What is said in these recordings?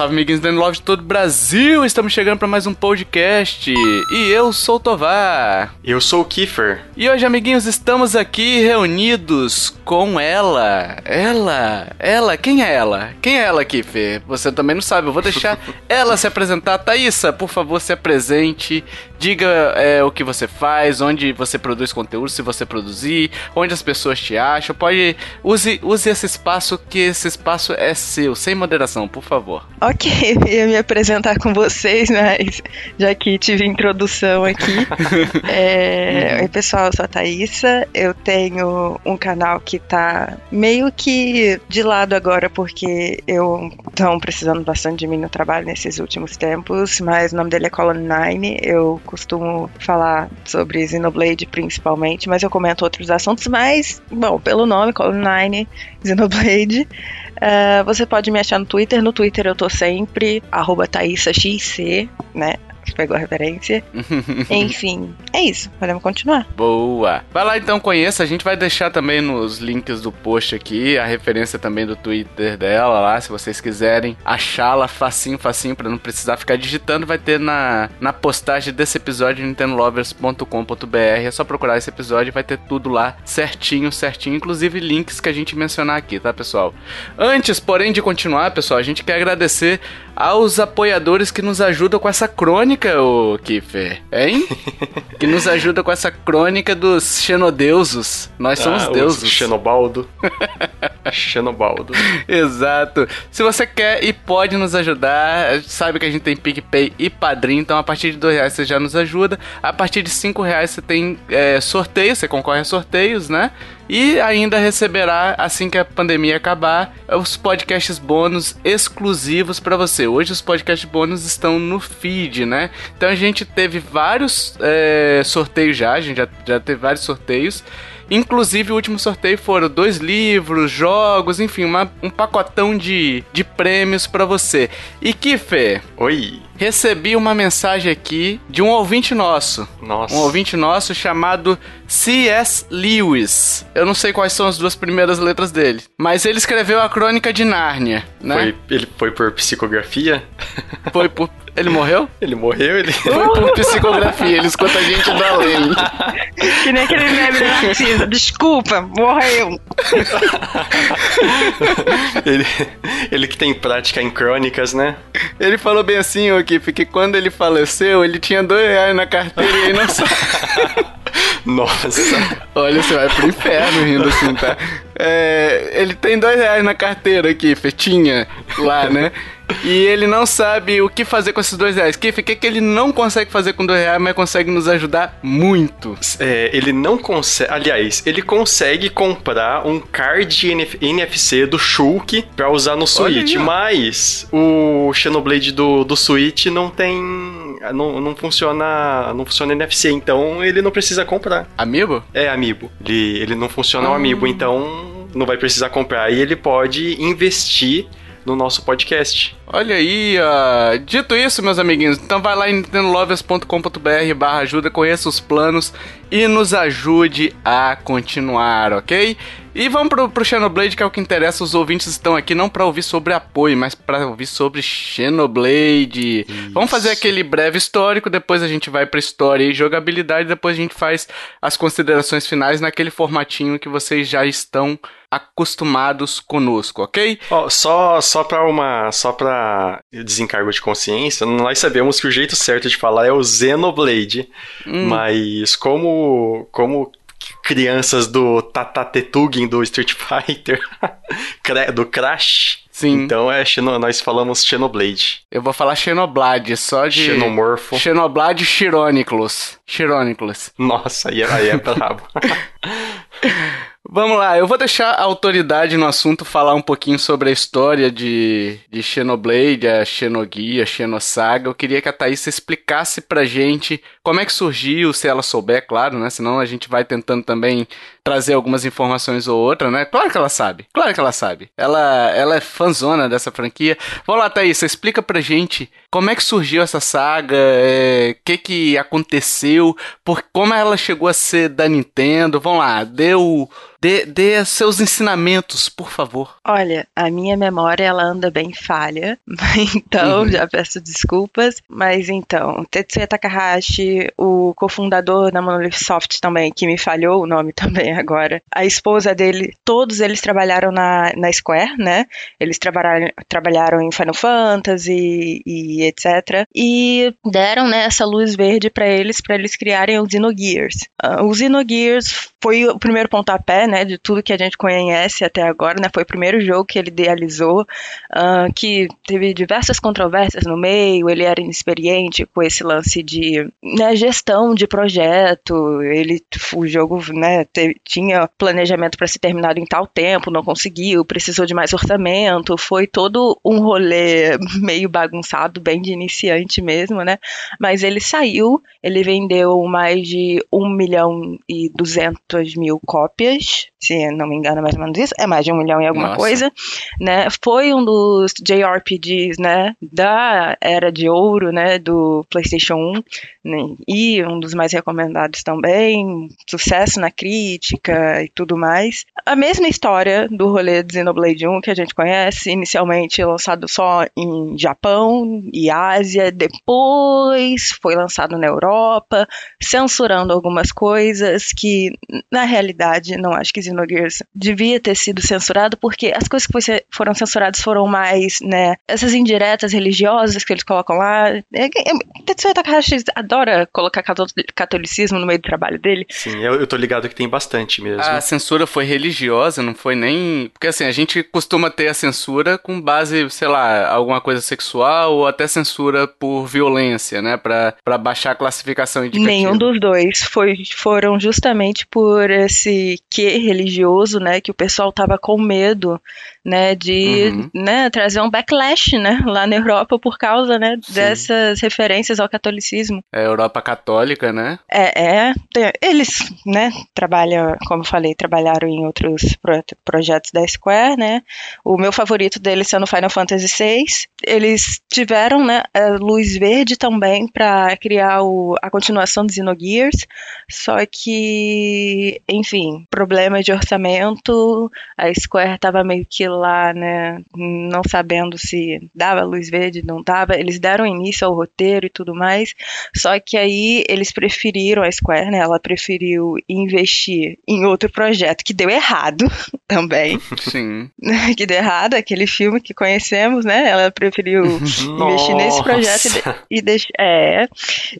salve, amiguinhos da Love de todo o Brasil! Estamos chegando para mais um podcast. E eu sou o Tovar. Eu sou o Kiefer. E hoje, amiguinhos, estamos aqui reunidos com ela. Ela. Ela. Quem é ela? Quem é ela, Kiefer? Você também não sabe. Eu vou deixar ela se apresentar. Thaísa, por favor, se apresente. Diga é, o que você faz, onde você produz conteúdo, se você produzir, onde as pessoas te acham. Pode. Use, use esse espaço, que esse espaço é seu, sem moderação, por favor. Ok, ia me apresentar com vocês, mas já que tive introdução aqui. é, Oi, pessoal, eu sou a Thaísa. Eu tenho um canal que tá meio que de lado agora, porque eu estão precisando bastante de mim no trabalho nesses últimos tempos, mas o nome dele é Colony Nine. Eu costumo falar sobre Xenoblade principalmente, mas eu comento outros assuntos, mas, bom, pelo nome, Colony9, Xenoblade. Uh, você pode me achar no Twitter. No Twitter eu tô sempre, arroba né? Pegou a referência. Enfim, é isso. Podemos continuar. Boa. Vai lá então, conheça. A gente vai deixar também nos links do post aqui a referência também do Twitter dela lá, se vocês quiserem achá-la facinho, facinho, para não precisar ficar digitando, vai ter na, na postagem desse episódio nintendolovers.com.br. É só procurar esse episódio e vai ter tudo lá certinho, certinho, inclusive links que a gente mencionar aqui, tá, pessoal? Antes, porém, de continuar, pessoal, a gente quer agradecer aos apoiadores que nos ajudam com essa crônica, o Kiffer, hein? que nos ajuda com essa crônica dos xenodeusos. Nós somos ah, deuses. Xenobaldo. Xenobaldo. Exato. Se você quer e pode nos ajudar, sabe que a gente tem PicPay e Padrim, então a partir de dois reais você já nos ajuda. A partir de cinco reais você tem é, sorteio, você concorre a sorteios, né? E ainda receberá, assim que a pandemia acabar, os podcasts bônus exclusivos para você. Hoje os podcasts bônus estão no feed, né? Então a gente teve vários é, sorteios já, a gente já, já teve vários sorteios. Inclusive, o último sorteio foram dois livros, jogos, enfim, uma, um pacotão de, de prêmios para você. E Kiffer? Oi. Recebi uma mensagem aqui de um ouvinte nosso. Nossa. Um ouvinte nosso chamado C.S. Lewis. Eu não sei quais são as duas primeiras letras dele, mas ele escreveu a Crônica de Nárnia, né? Foi, ele foi por psicografia? Foi por ele morreu? Ele morreu, ele. Foi por psicografia, ele escuta a gente do além. Que nem aquele meme da Narcisa. Desculpa, morreu. ele, ele que tem prática em crônicas, né? Ele falou bem assim, ô Kif, que quando ele faleceu, ele tinha dois reais na carteira e não sabe. Nossa. Olha, você vai pro inferno rindo assim, tá? É, ele tem dois reais na carteira aqui, fetinha, lá, né? E ele não sabe o que fazer com esses dois reais. Kiff, o que, que ele não consegue fazer com dois reais, mas consegue nos ajudar muito? É, ele não consegue. Aliás, ele consegue comprar um card NF NFC do Shulk pra usar no Switch, mas o Xenoblade do, do Switch não tem. Não, não funciona. Não funciona NFC, então ele não precisa comprar. Amiibo? É, Amiibo. Ele, ele não funciona o hum. Amiibo, então não vai precisar comprar. E ele pode investir no nosso podcast. Olha aí, uh, dito isso, meus amiguinhos, então vai lá em nintendolovers.com.br barra ajuda, conheça os planos e nos ajude a continuar, ok? E vamos pro, pro Xenoblade, que é o que interessa. Os ouvintes estão aqui não para ouvir sobre apoio, mas para ouvir sobre Xenoblade. Isso. Vamos fazer aquele breve histórico, depois a gente vai pra história e jogabilidade, depois a gente faz as considerações finais naquele formatinho que vocês já estão acostumados conosco, ok? Oh, só só para uma só para desencargo de consciência, nós sabemos que o jeito certo de falar é o Xenoblade, hum. mas como como crianças do Tatatetugin do Street Fighter, do Crash. Sim. Então é nós falamos Xenoblade. Eu vou falar Xenoblade, só de. Xenomorfo. Xenoblade Chironiclus. Chironiclus. Nossa, aí é, aí é brabo. Vamos lá, eu vou deixar a autoridade no assunto falar um pouquinho sobre a história de, de Xenoblade, a Xenoguia, a Xenosaga. Eu queria que a Thaís explicasse pra gente como é que surgiu, se ela souber, claro, né? Senão a gente vai tentando também trazer algumas informações ou outra, né? Claro que ela sabe, claro que ela sabe. Ela, ela é fanzona dessa franquia. Vamos lá, Thaís, explica pra gente como é que surgiu essa saga, o é, que que aconteceu, por como ela chegou a ser da Nintendo. Vamos lá, deu Dê, dê seus ensinamentos, por favor. Olha, a minha memória ela anda bem falha, então uhum. já peço desculpas. Mas então, Tetsuya Takahashi, o cofundador da Monolith Soft também, que me falhou o nome também agora, a esposa dele, todos eles trabalharam na, na Square, né? Eles trabalharam, trabalharam em Final Fantasy e etc. E deram né, essa luz verde para eles, para eles criarem o Xenogears. Uh, o Xenogears foi o primeiro pontapé, né, de tudo que a gente conhece até agora, né? Foi o primeiro jogo que ele idealizou, uh, que teve diversas controvérsias no meio. Ele era inexperiente com esse lance de né, gestão de projeto. Ele, o jogo, né, te, tinha planejamento para ser terminado em tal tempo, não conseguiu, precisou de mais orçamento. Foi todo um rolê meio bagunçado, bem de iniciante mesmo, né? Mas ele saiu, ele vendeu mais de 1 milhão e 200 mil cópias, se não me engano, mais ou menos isso, é mais de um milhão e alguma Nossa. coisa, né? Foi um dos JRPGs, né, da era de ouro, né, do PlayStation 1, né, e um dos mais recomendados também, sucesso na crítica e tudo mais. A mesma história do rolê de Xenoblade 1 que a gente conhece, inicialmente lançado só em Japão e Ásia, depois foi lançado na Europa, censurando algumas coisas que, na realidade, não acho que Xenogears devia ter sido censurado, porque as coisas que foram censuradas foram mais, né, essas indiretas religiosas que eles colocam lá. Tetsuya Takahashi adora colocar catolicismo no meio do trabalho dele. Sim, eu, eu tô ligado que tem bastante mesmo. A censura foi religiosa, não foi nem. Porque assim, a gente costuma ter a censura com base, sei lá, alguma coisa sexual ou até censura por violência, né? Pra, pra baixar a classificação indicativa. Nenhum dos dois. Foi, foram justamente por esse que religioso, né? Que o pessoal tava com medo né, de uhum. né, trazer um backlash, né, lá na Europa por causa, né, dessas referências ao catolicismo. É Europa católica, né? É, é, eles, né, trabalham, como eu falei, trabalharam em outros pro projetos da Square, né, o meu favorito deles sendo Final Fantasy VI, eles tiveram, né, luz verde também para criar o, a continuação do Xenogears, só que, enfim, problema de orçamento, a Square tava meio que lá, né, não sabendo se dava luz verde, não dava. Eles deram início ao roteiro e tudo mais, só que aí eles preferiram, a Square, né, ela preferiu investir em outro projeto que deu errado também. Sim. que deu errado, aquele filme que conhecemos, né, ela preferiu investir nesse projeto e, e, deix, é,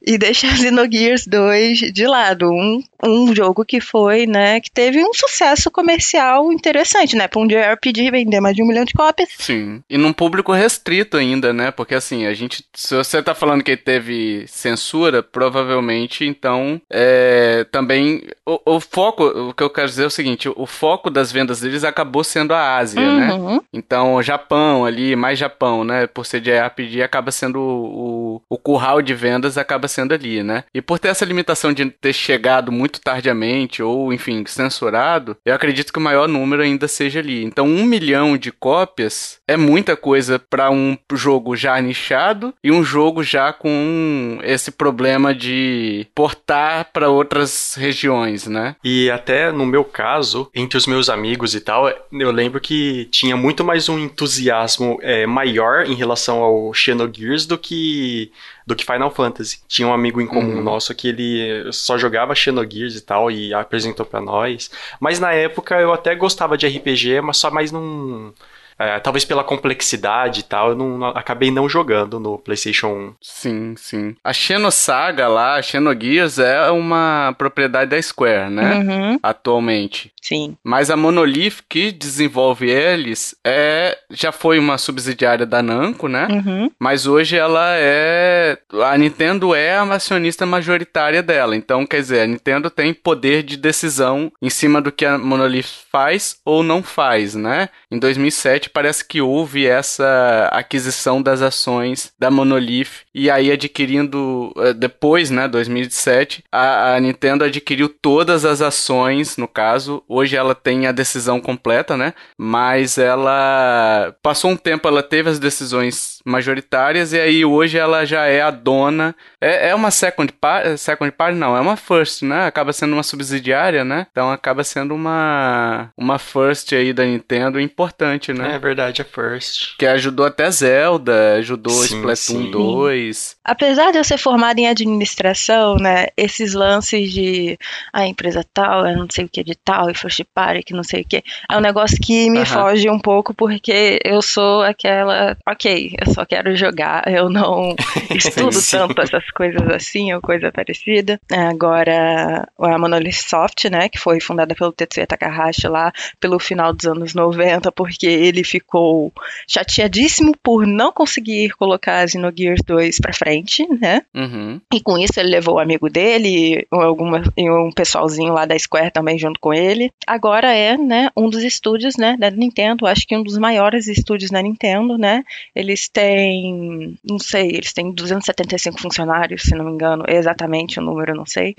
e deixar Xenogears 2 de lado. Um, um jogo que foi, né, que teve um sucesso comercial interessante, né, para um JRPG vender mais de um milhão de cópias. Sim. E num público restrito ainda, né? Porque assim, a gente. Se você tá falando que teve censura, provavelmente, então. É, também. O, o, foco, o que eu quero dizer é o seguinte: o foco das vendas deles acabou sendo a Ásia, né? uhum. né? Então, o Japão ali, mais Japão, né? Por ser de RPG, acaba sendo o, o, o curral de vendas, acaba sendo ali, né? E por ter essa limitação de ter chegado muito tardiamente, ou enfim, censurado, eu acredito que o maior número ainda seja ali. Então, um milhão milhão de cópias é muita coisa para um jogo já nichado e um jogo já com esse problema de portar para outras regiões, né? E até no meu caso, entre os meus amigos e tal, eu lembro que tinha muito mais um entusiasmo é, maior em relação ao Xenogears do que do que Final Fantasy. Tinha um amigo em comum uhum. nosso que ele só jogava Xenogears e tal e apresentou para nós. Mas na época eu até gostava de RPG, mas só mais num é, talvez pela complexidade e tal, eu não, acabei não jogando no PlayStation 1. Sim, sim. A Xenosaga lá, a Xenogears, é uma propriedade da Square, né? Uhum. Atualmente. Sim. Mas a Monolith, que desenvolve eles, é já foi uma subsidiária da Namco, né? Uhum. Mas hoje ela é. A Nintendo é a acionista majoritária dela. Então, quer dizer, a Nintendo tem poder de decisão em cima do que a Monolith faz ou não faz, né? Em 2007 parece que houve essa aquisição das ações da Monolith e aí adquirindo eh, depois, né, 2007, a, a Nintendo adquiriu todas as ações, no caso, hoje ela tem a decisão completa, né? Mas ela passou um tempo, ela teve as decisões majoritárias, e aí hoje ela já é a dona. É, é uma second party, second party não, é uma first, né? Acaba sendo uma subsidiária, né? Então acaba sendo uma, uma first aí da Nintendo importante, né? É verdade, a first. Que ajudou até Zelda, ajudou Sim, Splatoon sim. 2. Apesar de eu ser formada em administração, né, esses lances de a empresa tal, eu não sei o que de tal, e first party, que não sei o que, é um negócio que me foge um pouco porque eu sou aquela, ok, eu só quero jogar, eu não estudo tanto essas coisas assim ou coisa parecida. Agora, a Monolith Soft, né, que foi fundada pelo Tetsuya Takahashi lá pelo final dos anos 90, porque ele ficou chateadíssimo por não conseguir colocar a Xenogears 2 pra frente, né? Uhum. E com isso ele levou o amigo dele alguma, e um pessoalzinho lá da Square também junto com ele. Agora é, né, um dos estúdios, né, da Nintendo, acho que um dos maiores estúdios da Nintendo, né? Eles têm, não sei, eles têm 275 funcionários, se não me engano, exatamente o número, não sei,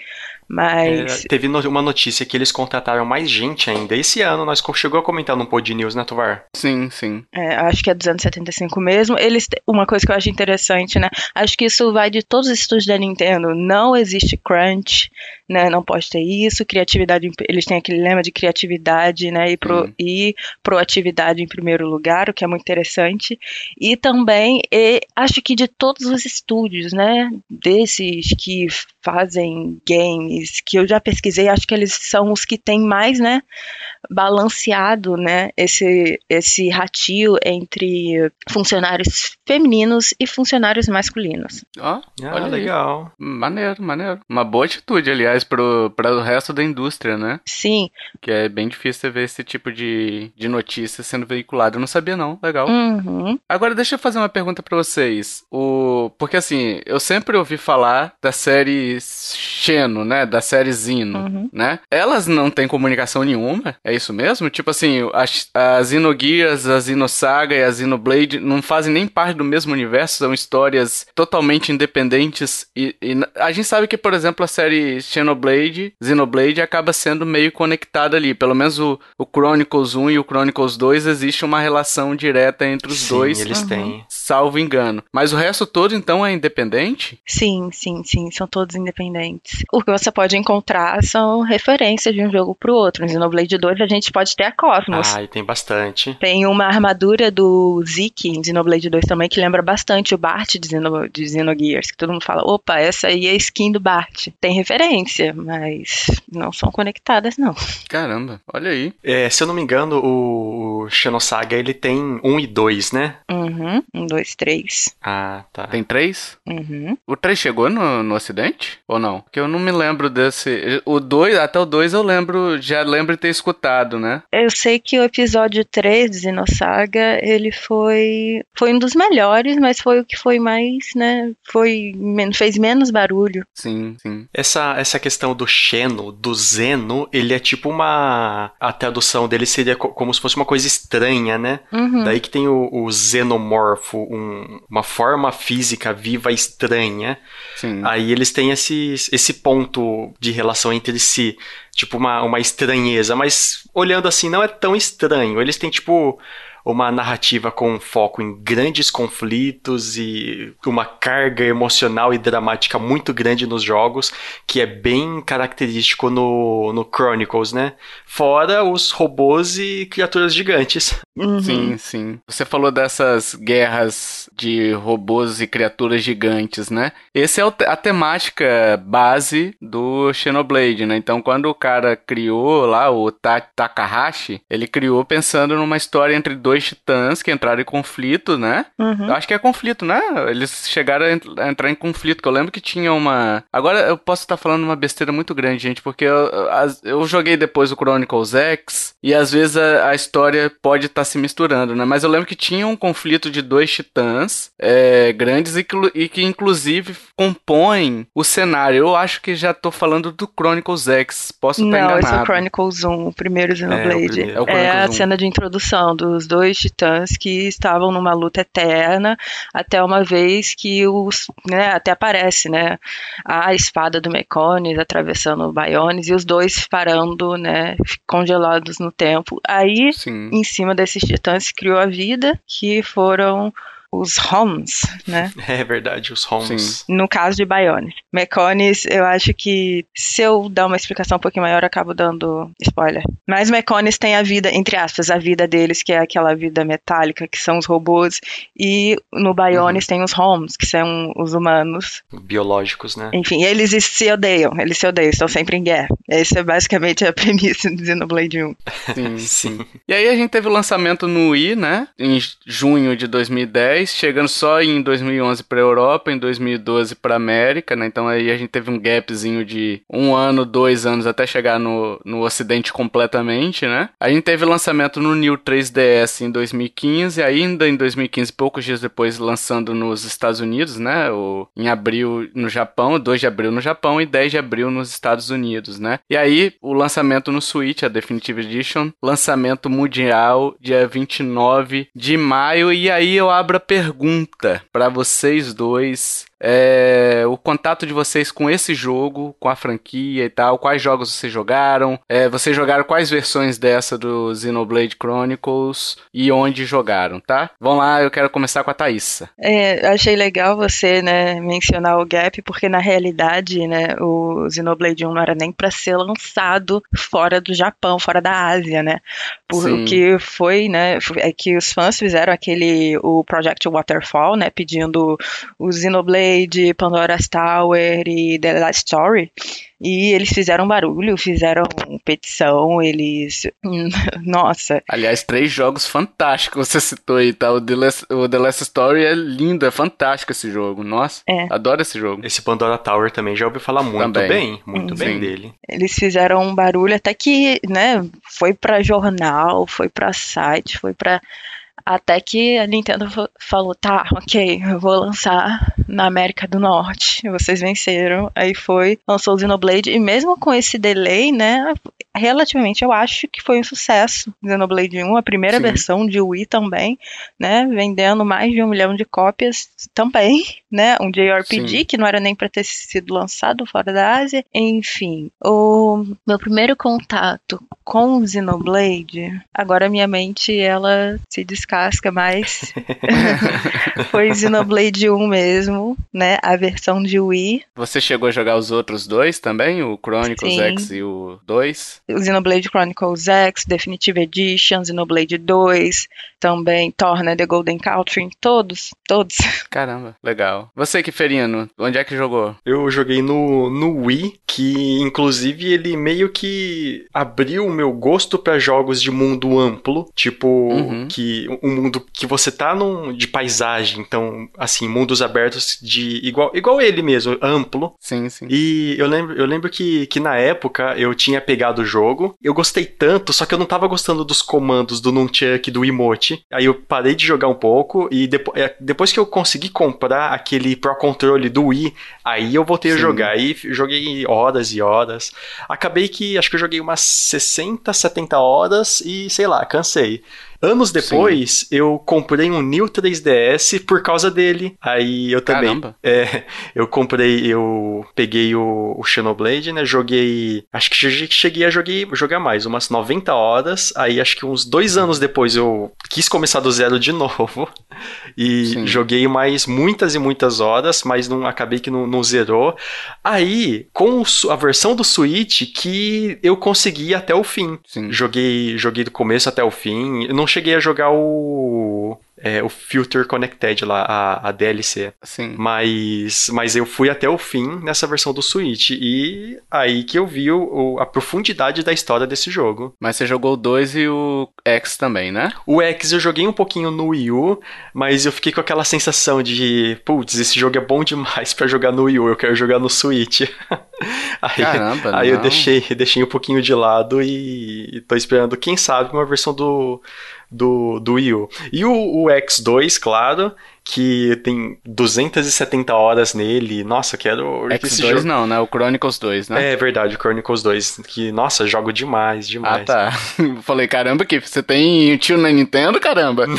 mas É, teve no- uma notícia que eles contrataram mais gente ainda. Esse ano nós chegou a comentar no Pod News, né, Tovar? Sim, sim. É, acho que é 275 mesmo. Eles, uma coisa que eu acho interessante, né? Acho que isso vai de todos os estúdios da Nintendo. Não existe crunch, né? Não pode ter isso. Criatividade, eles têm aquele lema de criatividade, né? E, pro, Sim. e proatividade em primeiro lugar, o que é muito interessante. E também, e acho que de todos os estúdios, né? Desses que fazem games, que eu já pesquisei, acho que eles são os que têm mais, né? Balanceado, né, esse esse ratio entre funcionários femininos e funcionários masculinos. Ó, Ah, olha aí. legal. Maneiro, maneiro. Uma boa atitude, aliás, pro, para o resto da indústria, né? Sim, Que é bem difícil você ver esse tipo de, de notícia sendo veiculado. Eu não sabia, não. Legal. uhum, Agora, deixa eu fazer uma pergunta pra vocês. O... Porque, assim, eu sempre ouvi falar da série Xeno, né? Da série Zino, Uhum. né? Elas não têm comunicação nenhuma? É isso mesmo? Tipo assim, as, a Xenogears, a Xenosaga e a Xenoblade não fazem nem parte do mesmo universo, são histórias totalmente independentes. E, e a gente sabe que, por exemplo, a série Xenoblade, Xenoblade acaba sendo meio conectada ali. Pelo menos o, o Chronicles 1 e o Chronicles 2 existe uma relação direta entre os Sim, dois, eles Uhum. têm. salvo engano. Mas o resto todo, então, é independente? sim, sim, sim, são todos independentes. O que você pode encontrar são referências de um jogo pro outro. No Xenoblade 2 a gente pode ter a Cosmos. Ah, e tem bastante. Tem uma armadura do Zeke em Xenoblade 2 também que lembra bastante o Bart de, Xeno, de Xenogears, que todo mundo fala, opa, essa aí é a skin do Bart. Tem referência, mas não são conectadas, não. Caramba, olha aí. É, se eu não me engano, o, Xenosaga ele tem 1 e 2, né? Uhum, um, dois, três. Ah, tá. Tem três? Uhum. O 3 chegou no, no ocidente? Ou não? Porque eu não me lembro desse. O 2, até o 2 eu lembro, já lembro de ter escutado, né? Eu sei que o episódio 3 de Xenosaga, ele foi foi um dos melhores, mas foi o que foi mais, né, foi fez menos barulho. Sim, sim. Essa, essa questão do Xeno, do Zeno, ele é tipo uma. A tradução dele seria co- como se fosse uma coisa estranha, né? Uhum. Daí que tem o, o xenomorfo, um- uma forma física viva estranha. Sim. Aí eles têm esse, esse ponto de relação entre si, tipo uma, uma estranheza, mas olhando assim não é tão estranho. Eles têm tipo uma narrativa com foco em grandes conflitos e uma carga emocional e dramática muito grande nos jogos, que é bem característico no, no Chronicles, né? Fora os robôs e criaturas gigantes. Uhum. Sim, sim. Você falou dessas guerras de robôs e criaturas gigantes, né? Essa é a temática base do Xenoblade, né? Então, quando o cara criou lá, o Ta- Takahashi, ele criou pensando numa história entre dois titãs que entraram em conflito, né? Uhum. Eu acho que é conflito, né? Eles chegaram a ent- a entrar em conflito, que eu lembro que tinha uma... Agora eu posso estar falando uma besteira muito grande, gente, porque eu, eu- joguei depois o Chronicles X e às vezes a, a história pode estar se misturando, né? Mas eu lembro que tinha um conflito de dois titãs é, grandes e que, e que inclusive compõem o cenário. Eu acho que já tô falando do Chronicles X, posso estar Não, esse é o enganado. Chronicles 1, o primeiro Xenoblade. primeiro. É o É, a Chronicles 1. cena de introdução dos dois titãs que estavam numa luta eterna, até uma vez que os, né, até aparece, né, a espada do Mecones atravessando o Bionis e os dois parando, né, congelados no tempo. Aí Sim. em cima desses titãs se criou a vida, que foram os ROMs, né? É verdade, os ROMs. Sim. No caso de Bionis. Meconis, eu acho que se eu dar uma explicação um pouquinho maior, eu acabo dando spoiler. Mas Meconis tem a vida, entre aspas, a vida deles, que é aquela vida metálica, que são os robôs, e no Bionis uhum. tem os ROMs, que são os humanos. Biológicos, né? Enfim, eles se odeiam, eles se odeiam, estão sempre em guerra. Essa é basicamente a premissa do Xenoblade 1. Sim, sim. E aí a gente teve o lançamento no Wii, né? Em junho de 2010, chegando só em 2011 para Europa, em 2012 para América, né? Então aí a gente teve um gapzinho de um ano, dois anos até chegar no, no Ocidente completamente, né? A gente teve lançamento no New 3DS em 2015, ainda em 2015, poucos dias depois, lançando nos Estados Unidos, né? O, em abril no Japão, 2 de abril no Japão e 10 de abril nos Estados Unidos, né? E aí o lançamento no Switch, a Definitive Edition, lançamento mundial dia 29 de maio. E aí eu abro a pergunta para vocês dois é, o contato de vocês com esse jogo, com a franquia e tal, quais jogos vocês jogaram, é, vocês jogaram quais versões dessa do Xenoblade Chronicles e onde jogaram, tá? Vamos lá, eu quero começar com a Thaísa. É, achei legal você, né, mencionar o Gap, porque na realidade, né, o Xenoblade 1 não era nem para ser lançado fora do Japão, fora da Ásia, né? Porque foi, né, é que os fãs fizeram aquele, o Project Waterfall, né, pedindo o Xenoblade de Pandora's Tower e The Last Story. E eles fizeram barulho, fizeram petição, eles. Nossa. Aliás, três jogos fantásticos você citou aí, tá? O The, Last, o The Last Story é lindo, é fantástico esse jogo. Nossa, é. adoro esse jogo. Esse Pandora Tower também já ouvi falar muito também. bem, muito bem dele. Eles fizeram um barulho até que, né, foi pra jornal, foi pra site, foi pra até que a Nintendo falou: tá, ok, eu vou lançar na América do Norte. Vocês venceram. Aí foi, lançou o Xenoblade. E mesmo com esse delay, né? Relativamente, eu acho que foi um sucesso. Xenoblade 1, a primeira Sim. versão de Wii também, né? Vendendo mais de um milhão de cópias também, né? Um JRPG Sim. que não era nem para ter sido lançado fora da Ásia. Enfim, o meu primeiro contato com o Xenoblade, agora minha mente ela se descasca mais. Foi Xenoblade 1 mesmo, né? A versão de Wii. Você chegou a jogar os outros dois também? O Chronicles Sim. X e o 2? Xenoblade Chronicles X, Definitive Edition, Xenoblade 2, também Torna The Golden Country, todos, todos. Caramba, legal. Você que Ferino, onde é que jogou? Eu joguei no, no Wii, que inclusive ele meio que abriu o meu gosto para jogos de mundo amplo, tipo uhum. que um mundo que você tá num de paisagem, então assim, mundos abertos de igual igual ele mesmo, amplo. Sim, sim. E eu lembro, eu lembro que, que na época eu tinha pegado o jogo, eu gostei tanto, só que eu não tava gostando dos comandos do nunchuck do emote. Aí eu parei de jogar um pouco e depois, é, depois que eu consegui comprar aquele Pro Controle do Wii, aí eu voltei sim. a jogar. Aí joguei horas e horas. Acabei que acho que eu joguei umas 60, 70 horas e sei lá, cansei. Anos depois, Sim. eu comprei um New 3DS por causa dele. Aí eu também. Caramba. É, eu comprei, eu peguei o, o Xenoblade, né? Joguei. Acho que cheguei a joguei, jogar mais, umas 90 horas. Aí acho que uns dois anos depois eu quis começar do zero de novo. E Sim. joguei mais muitas e muitas horas, mas não acabei que não, não zerou. Aí, com a versão do Switch, que eu consegui até o fim. Sim. Joguei, joguei do começo até o fim. Não cheguei a jogar o é, o Filter Connected lá, a, a DLC. Sim. Mas, mas eu fui até o fim nessa versão do Switch. E aí que eu vi o, a profundidade da história desse jogo. Mas você jogou o 2 e o X também, né? O X eu joguei um pouquinho no Wii U, mas eu fiquei com aquela sensação de, putz, esse jogo é bom demais para jogar no Wii U, eu quero jogar no Switch. aí, Caramba, aí eu deixei, deixei um pouquinho de lado e, e tô esperando, quem sabe, uma versão do do, do Wii U. E o, o X2, claro, que tem 270 horas nele. Nossa, quero. X2 jogo... não, né? O Chronicles 2, né? É verdade, o Chronicles 2. Que, nossa, jogo demais, demais. Ah, tá. Falei, caramba, que você tem tio na Nintendo, caramba.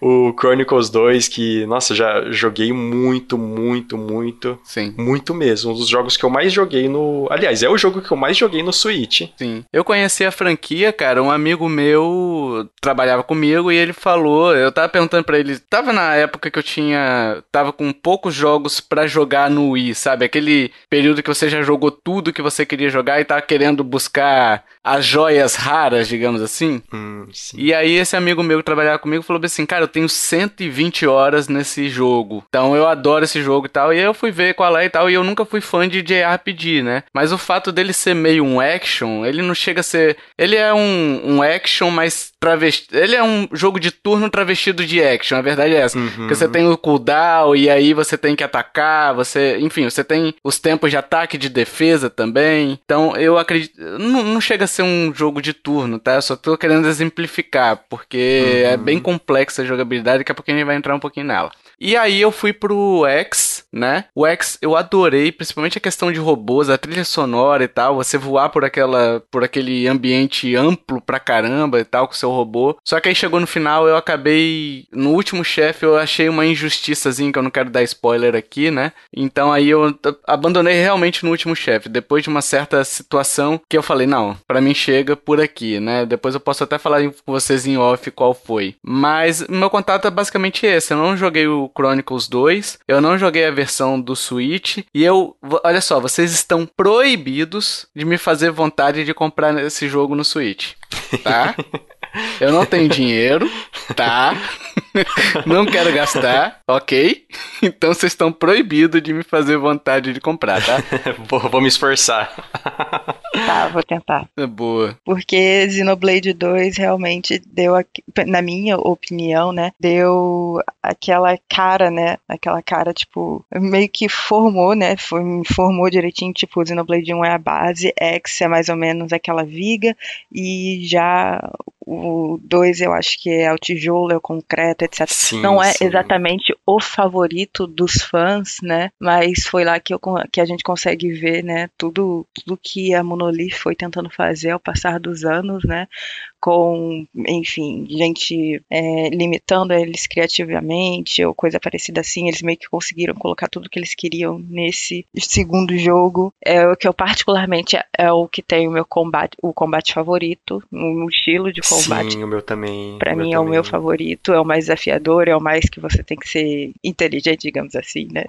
o Chronicles 2, que, nossa, já joguei muito, muito, muito. Sim. Muito mesmo. Um dos jogos que eu mais joguei no. Aliás, é o jogo que eu mais joguei no Switch. Sim. Eu conheci a franquia, cara. Um amigo meu trabalhava comigo e ele falou. Eu tava perguntando pra ele. Tava na época que eu tinha. Tava com poucos jogos para jogar no Wii, sabe? Aquele período que você já jogou tudo que você queria jogar e tava querendo buscar as joias raras, digamos assim. Hum, e aí esse amigo meu que trabalhava comigo falou assim, cara, eu tenho 120 horas nesse jogo. Então eu adoro esse jogo e tal. E aí eu fui ver qual é e tal. E eu nunca fui fã de JRPG, né? Mas o fato dele ser meio um action, ele não chega a ser. Ele é um, um action, mas travesti. Ele é um jogo de turno travestido de action. A verdade é essa. Uhum. Porque você tem o cooldown e aí você tem que atacar. Você. Enfim, você tem os tempos de ataque e de defesa também. Então eu acredito. Não, não chega a ser um jogo de turno, tá? Eu só tô querendo exemplificar. Porque uhum. é bem complexa a jogabilidade. Daqui a pouquinho a gente vai entrar um pouquinho nela. E aí eu fui pro X, né? O X eu adorei, principalmente a questão de robôs, a trilha sonora e tal, você voar por aquela por aquele ambiente amplo pra caramba e tal com seu robô. Só que aí chegou no final, eu acabei no último chefe eu achei uma injustiçazinha que eu não quero dar spoiler aqui, né? Então aí eu abandonei realmente no último chefe, depois de uma certa situação que eu falei, não, para mim chega por aqui, né? Depois eu posso até falar com vocês em off qual foi. Mas meu contato é basicamente esse, eu não joguei o Chronicles 2. Eu não joguei a versão do Switch. E eu. Olha só, vocês estão proibidos de me fazer vontade de comprar esse jogo no Switch. Tá? Eu não tenho dinheiro, tá? não quero gastar, ok? Então vocês estão proibidos de me fazer vontade de comprar, tá? vou, vou me esforçar. Tá, vou tentar. É boa. Porque Xenoblade 2 realmente deu, na minha opinião, né? Deu aquela cara, né? Aquela cara, tipo, meio que formou, né? Formou direitinho, tipo, Xenoblade 1 é a base, X é mais ou menos aquela viga, e já o 2 eu acho que é o tijolo, é o concreto, etc. Sim, Não é sim. exatamente o favorito dos fãs, né? Mas foi lá que, eu, que a gente consegue ver, né? Tudo, tudo que a Monolith foi tentando fazer ao passar dos anos, né? Com, enfim, gente é, limitando eles criativamente ou coisa parecida assim. Eles meio que conseguiram colocar tudo que eles queriam nesse segundo jogo. É o que eu particularmente é, o que tem o meu combate, o combate favorito, o estilo de combate. Sim, o meu também. Para mim é também. o meu favorito, é o mais desafiador, é o mais que você tem que ser inteligente, digamos assim, né?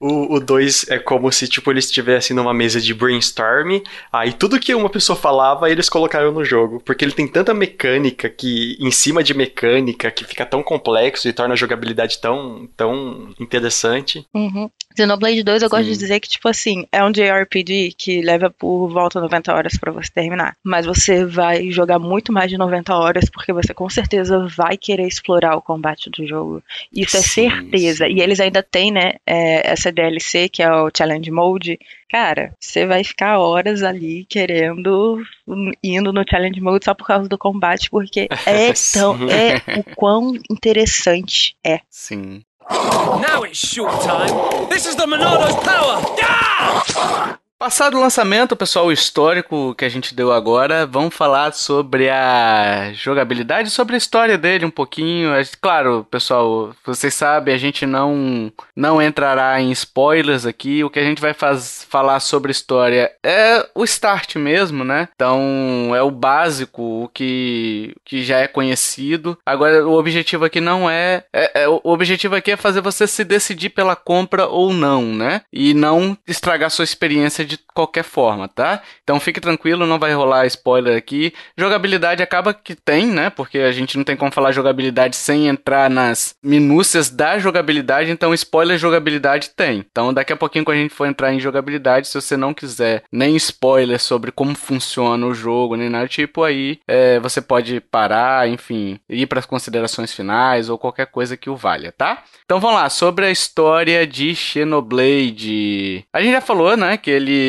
O 2 é como se tipo eles estivessem numa mesa de brainstorm, aí tudo que uma pessoa falava eles colocaram no jogo, porque ele tem tanta mecânica que em cima de mecânica que fica tão complexo e torna a jogabilidade tão tão interessante. Uhum. Xenoblade 2 eu Sim. gosto de dizer que, tipo assim, é um JRPG que leva por volta 90 horas pra você terminar. Mas você vai jogar muito mais de 90 horas porque você com certeza vai querer explorar o combate do jogo. Isso é Sim, certeza. E eles ainda têm, né, é, essa DLC que é o Challenge Mode. Cara, você vai ficar horas ali querendo, hum, indo no Challenge Mode só por causa do combate, porque é tão, é o quão interessante é. Sim. Now it's showtime. This is the Monado's power. Yeah! Passado o lançamento, pessoal, o histórico que a gente deu agora, vamos falar sobre a jogabilidade, sobre a história dele um pouquinho. É, Claro, pessoal, vocês sabem, a gente não não entrará em spoilers aqui. O que a gente vai faz, falar sobre história é o start mesmo, né? Então, é o básico, o que, que já é conhecido. Agora, o objetivo aqui não é, é, é- O objetivo aqui é fazer você se decidir pela compra ou não, né? E não estragar sua experiência qualquer forma, tá? Então fique tranquilo, não vai rolar spoiler aqui. Jogabilidade acaba que tem, né? Porque a gente não tem como falar jogabilidade sem entrar nas minúcias da jogabilidade, então spoiler jogabilidade tem. Então daqui a pouquinho quando a gente for entrar em jogabilidade, se você não quiser nem spoiler sobre como funciona o jogo, nem nada tipo aí, é, você pode parar, enfim, ir para as considerações finais ou qualquer coisa que o valha, tá? Então vamos lá, sobre a história de Xenoblade. A gente já falou, né, que ele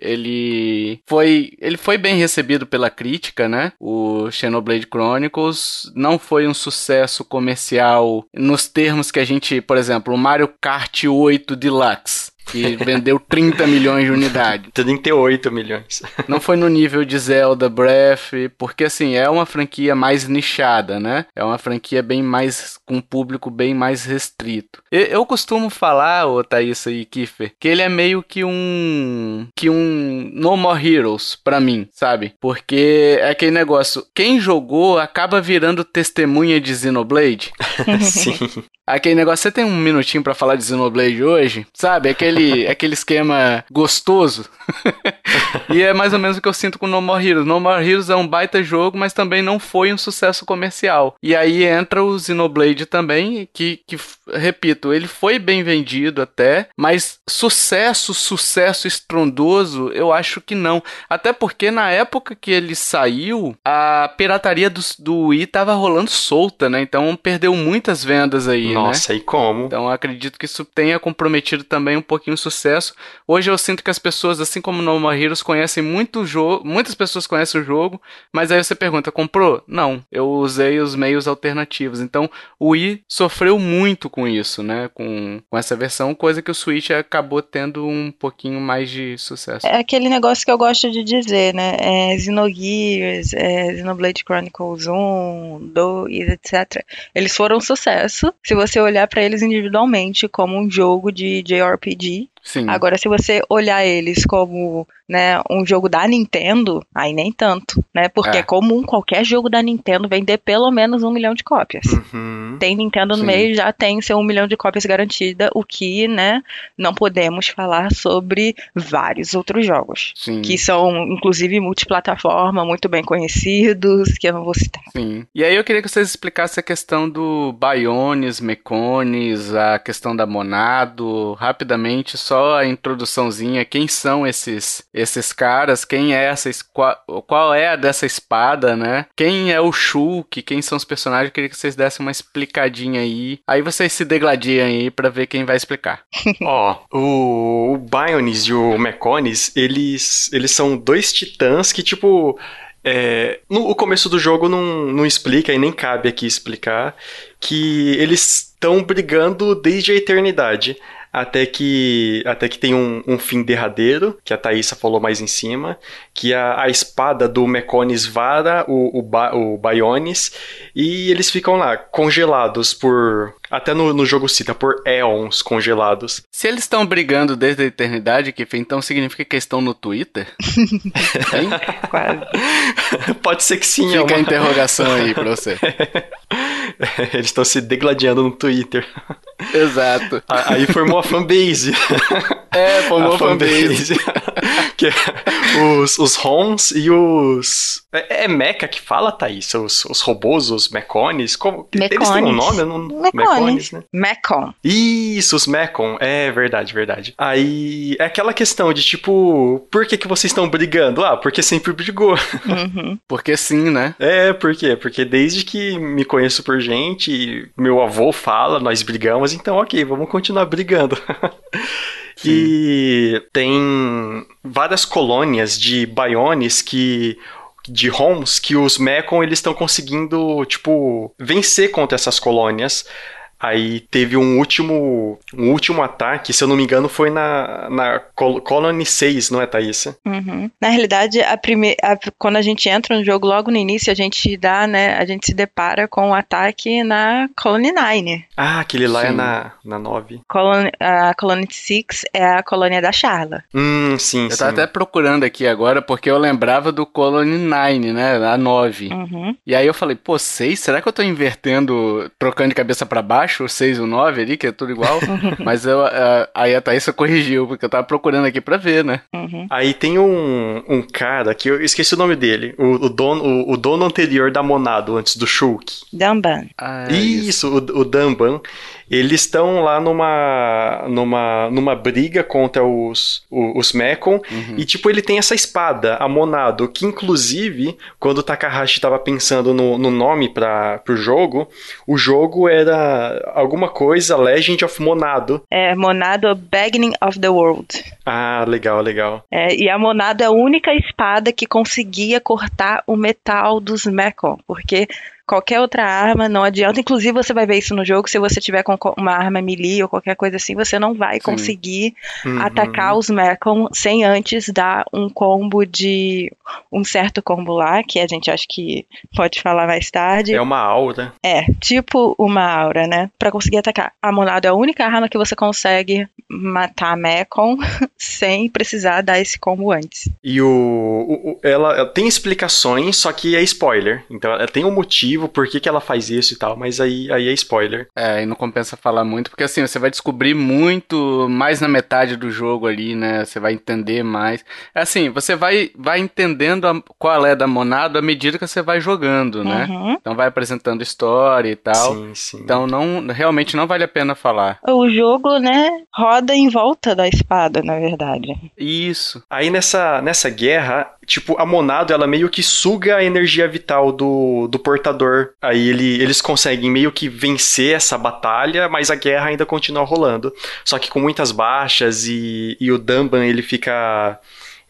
ele foi ele foi bem recebido pela crítica, né? O Xenoblade Chronicles não foi um sucesso comercial nos termos que a gente, por exemplo, o Mario Kart 8 Deluxe que vendeu 30 milhões de unidades. 38 milhões. Não foi no nível de Zelda Breath, porque assim, é uma franquia mais nichada, né? É uma franquia bem mais com um público bem mais restrito. Eu, costumo falar, ô Thaís e Kiffer, que ele é meio que um que um No More Heroes para mim, sabe? Porque é aquele negócio, quem jogou acaba virando testemunha de Xenoblade. Sim. Aquele negócio, você tem um minutinho para falar de Xenoblade hoje? Sabe? Aquele, aquele esquema gostoso. e é mais ou menos o que eu sinto com No More Heroes. No More Heroes é um baita jogo, mas também não foi um sucesso comercial. E aí entra o Xenoblade também, que, que repito, ele foi bem vendido até, mas sucesso, sucesso estrondoso, eu acho que não. Até porque na época que ele saiu, a pirataria do, do Wii tava rolando solta, né? Então perdeu muitas vendas aí, né? Nossa, e como? Então acredito que isso tenha comprometido também um pouquinho o sucesso. Hoje eu sinto que as pessoas, assim como No More Heroes, conhecem muito o jogo, muitas pessoas conhecem o jogo, mas aí você pergunta, comprou? Não, eu usei os meios alternativos. Então o Wii sofreu muito com isso, né? Com, com essa versão, coisa que o Switch acabou tendo um pouquinho mais de sucesso. É aquele negócio que eu gosto de dizer, né? É Xenogears, é Xenoblade Chronicles 1, 2, etc. Eles foram um sucesso se você olhar para eles individualmente como um jogo de JRPG. Lee Sim. Agora, se você olhar eles como né, um jogo da Nintendo, aí nem tanto, né? Porque É. é comum qualquer jogo da Nintendo vender pelo menos um milhão de cópias. Uhum. Tem Nintendo no Sim. meio, já tem seu um milhão de cópias garantida, o que, né, não podemos falar sobre vários outros jogos. Sim. Que são, inclusive, multiplataforma, muito bem conhecidos, que eu não vou citar. Sim. E aí eu queria que vocês explicassem a questão do Biones, Mecones, a questão da Monado, rapidamente, só a introduçãozinha, quem são esses esses caras, quem é essa es- qual, qual é a dessa espada, né? Quem é o Shulk, quem são os personagens, eu queria que vocês dessem uma explicadinha aí. Aí vocês se degladiem aí pra ver quem vai explicar. Ó, o, o Bionis e o Meconis, eles, eles são dois titãs que, tipo. É, no o começo do jogo não, não explica e nem cabe aqui explicar que eles estão brigando desde a eternidade. Até que, até que tem um, um fim derradeiro, que a Thaisa falou mais em cima, que a, a espada do Meconis vara o, o, Ba- o Bionis, e eles ficam lá, congelados por. Até no, no jogo cita, por éons congelados. Se eles estão brigando desde a eternidade, que então significa que eles estão no Twitter? Hein? Quase. Pode ser que sim, é Fica a uma... interrogação aí pra você. Eles estão se degladiando no Twitter. Exato. A- Aí formou a fanbase. É, formou a fanbase. que é os, os Hons e os. É, é Mecha que fala, Thaís? Os, os robôs, os Mecones? Como... Eles têm um Mecones. nome? Eu não... Mecones. né? Mecon. Isso, os Mecon. É verdade, verdade. Aí é aquela questão de tipo, por que, que vocês estão brigando? Ah, porque sempre brigou. Uhum. Porque sim, né? É, por quê? Porque desde que me conheço por gente, meu avô fala, nós brigamos, então ok, vamos continuar brigando. e tem várias colônias de Biones que de homes que os Mekon eles estão conseguindo, tipo, vencer contra essas colônias. Aí teve um último, um último ataque, se eu não me engano, foi na, na Col- Colony 6, não é, Thaísa? Uhum. Na realidade, a prime... a- quando a gente entra no jogo, logo no início, a gente dá, né? A gente se depara com o ataque na Colony 9. Ah, aquele lá é Sim. na, na 9. Colony... A Colony 6 é a colônia da Charla. Hum, sim, Eu sim. tava até procurando aqui agora porque eu lembrava do Colony 9, né? A 9. Uhum. E aí eu falei, pô, 6? Será que eu tô invertendo, trocando de cabeça pra baixo, o 6 e o 9 ali, que é tudo igual? Mas eu, aí a Thaísa corrigiu, porque eu tava procurando aqui pra ver, né? Uhum. Aí tem um, um cara que eu esqueci o nome dele, o, o dono, o, o dono anterior da Monado, antes do Shulk. Damban. Ah, é Isso, o, o Damban. Eles estão lá numa, numa, numa briga contra os, o- os Mekon. E, tipo, ele tem essa espada, a Monado, que, inclusive, quando o Takahashi tava pensando no, no nome para pro jogo, o jogo era alguma coisa Legend of Monado. É Monado Beginning of the World. Ah, legal, legal. É, e a Monado é a única espada que conseguia cortar o metal dos Mekon, porque qualquer outra arma não adianta. Inclusive, você vai ver isso no jogo. Se você tiver com uma arma melee ou qualquer coisa assim, você não vai Sim. conseguir uhum. atacar os Mekon sem antes dar um combo de. um certo combo lá, que a gente acha que pode falar mais tarde. É uma aura. É, tipo uma aura, né? Pra conseguir atacar. A Monado é a única arma que você consegue matar Mekon sem precisar dar esse combo antes. E o, o, ela, ela tem explicações, só que é spoiler. Então ela tem um motivo por que, que ela faz isso e tal, mas aí, aí é spoiler. É, e não compensa falar muito, porque assim, você vai descobrir muito mais na metade do jogo ali, né? Você vai entender mais. É assim, você vai, vai entendendo a, qual é da Monado à medida que você vai jogando, né? Uhum. Então vai apresentando história e tal. Sim, sim. Então não, realmente não vale a pena falar. O jogo, né, roda em volta da espada, na verdade. Isso. Aí nessa, nessa guerra, tipo, a Monado, ela meio que suga a energia vital do, do portador. Aí ele, eles conseguem meio que vencer essa batalha, mas a guerra ainda continua rolando. Só que com muitas baixas e, e o Dumban, ele fica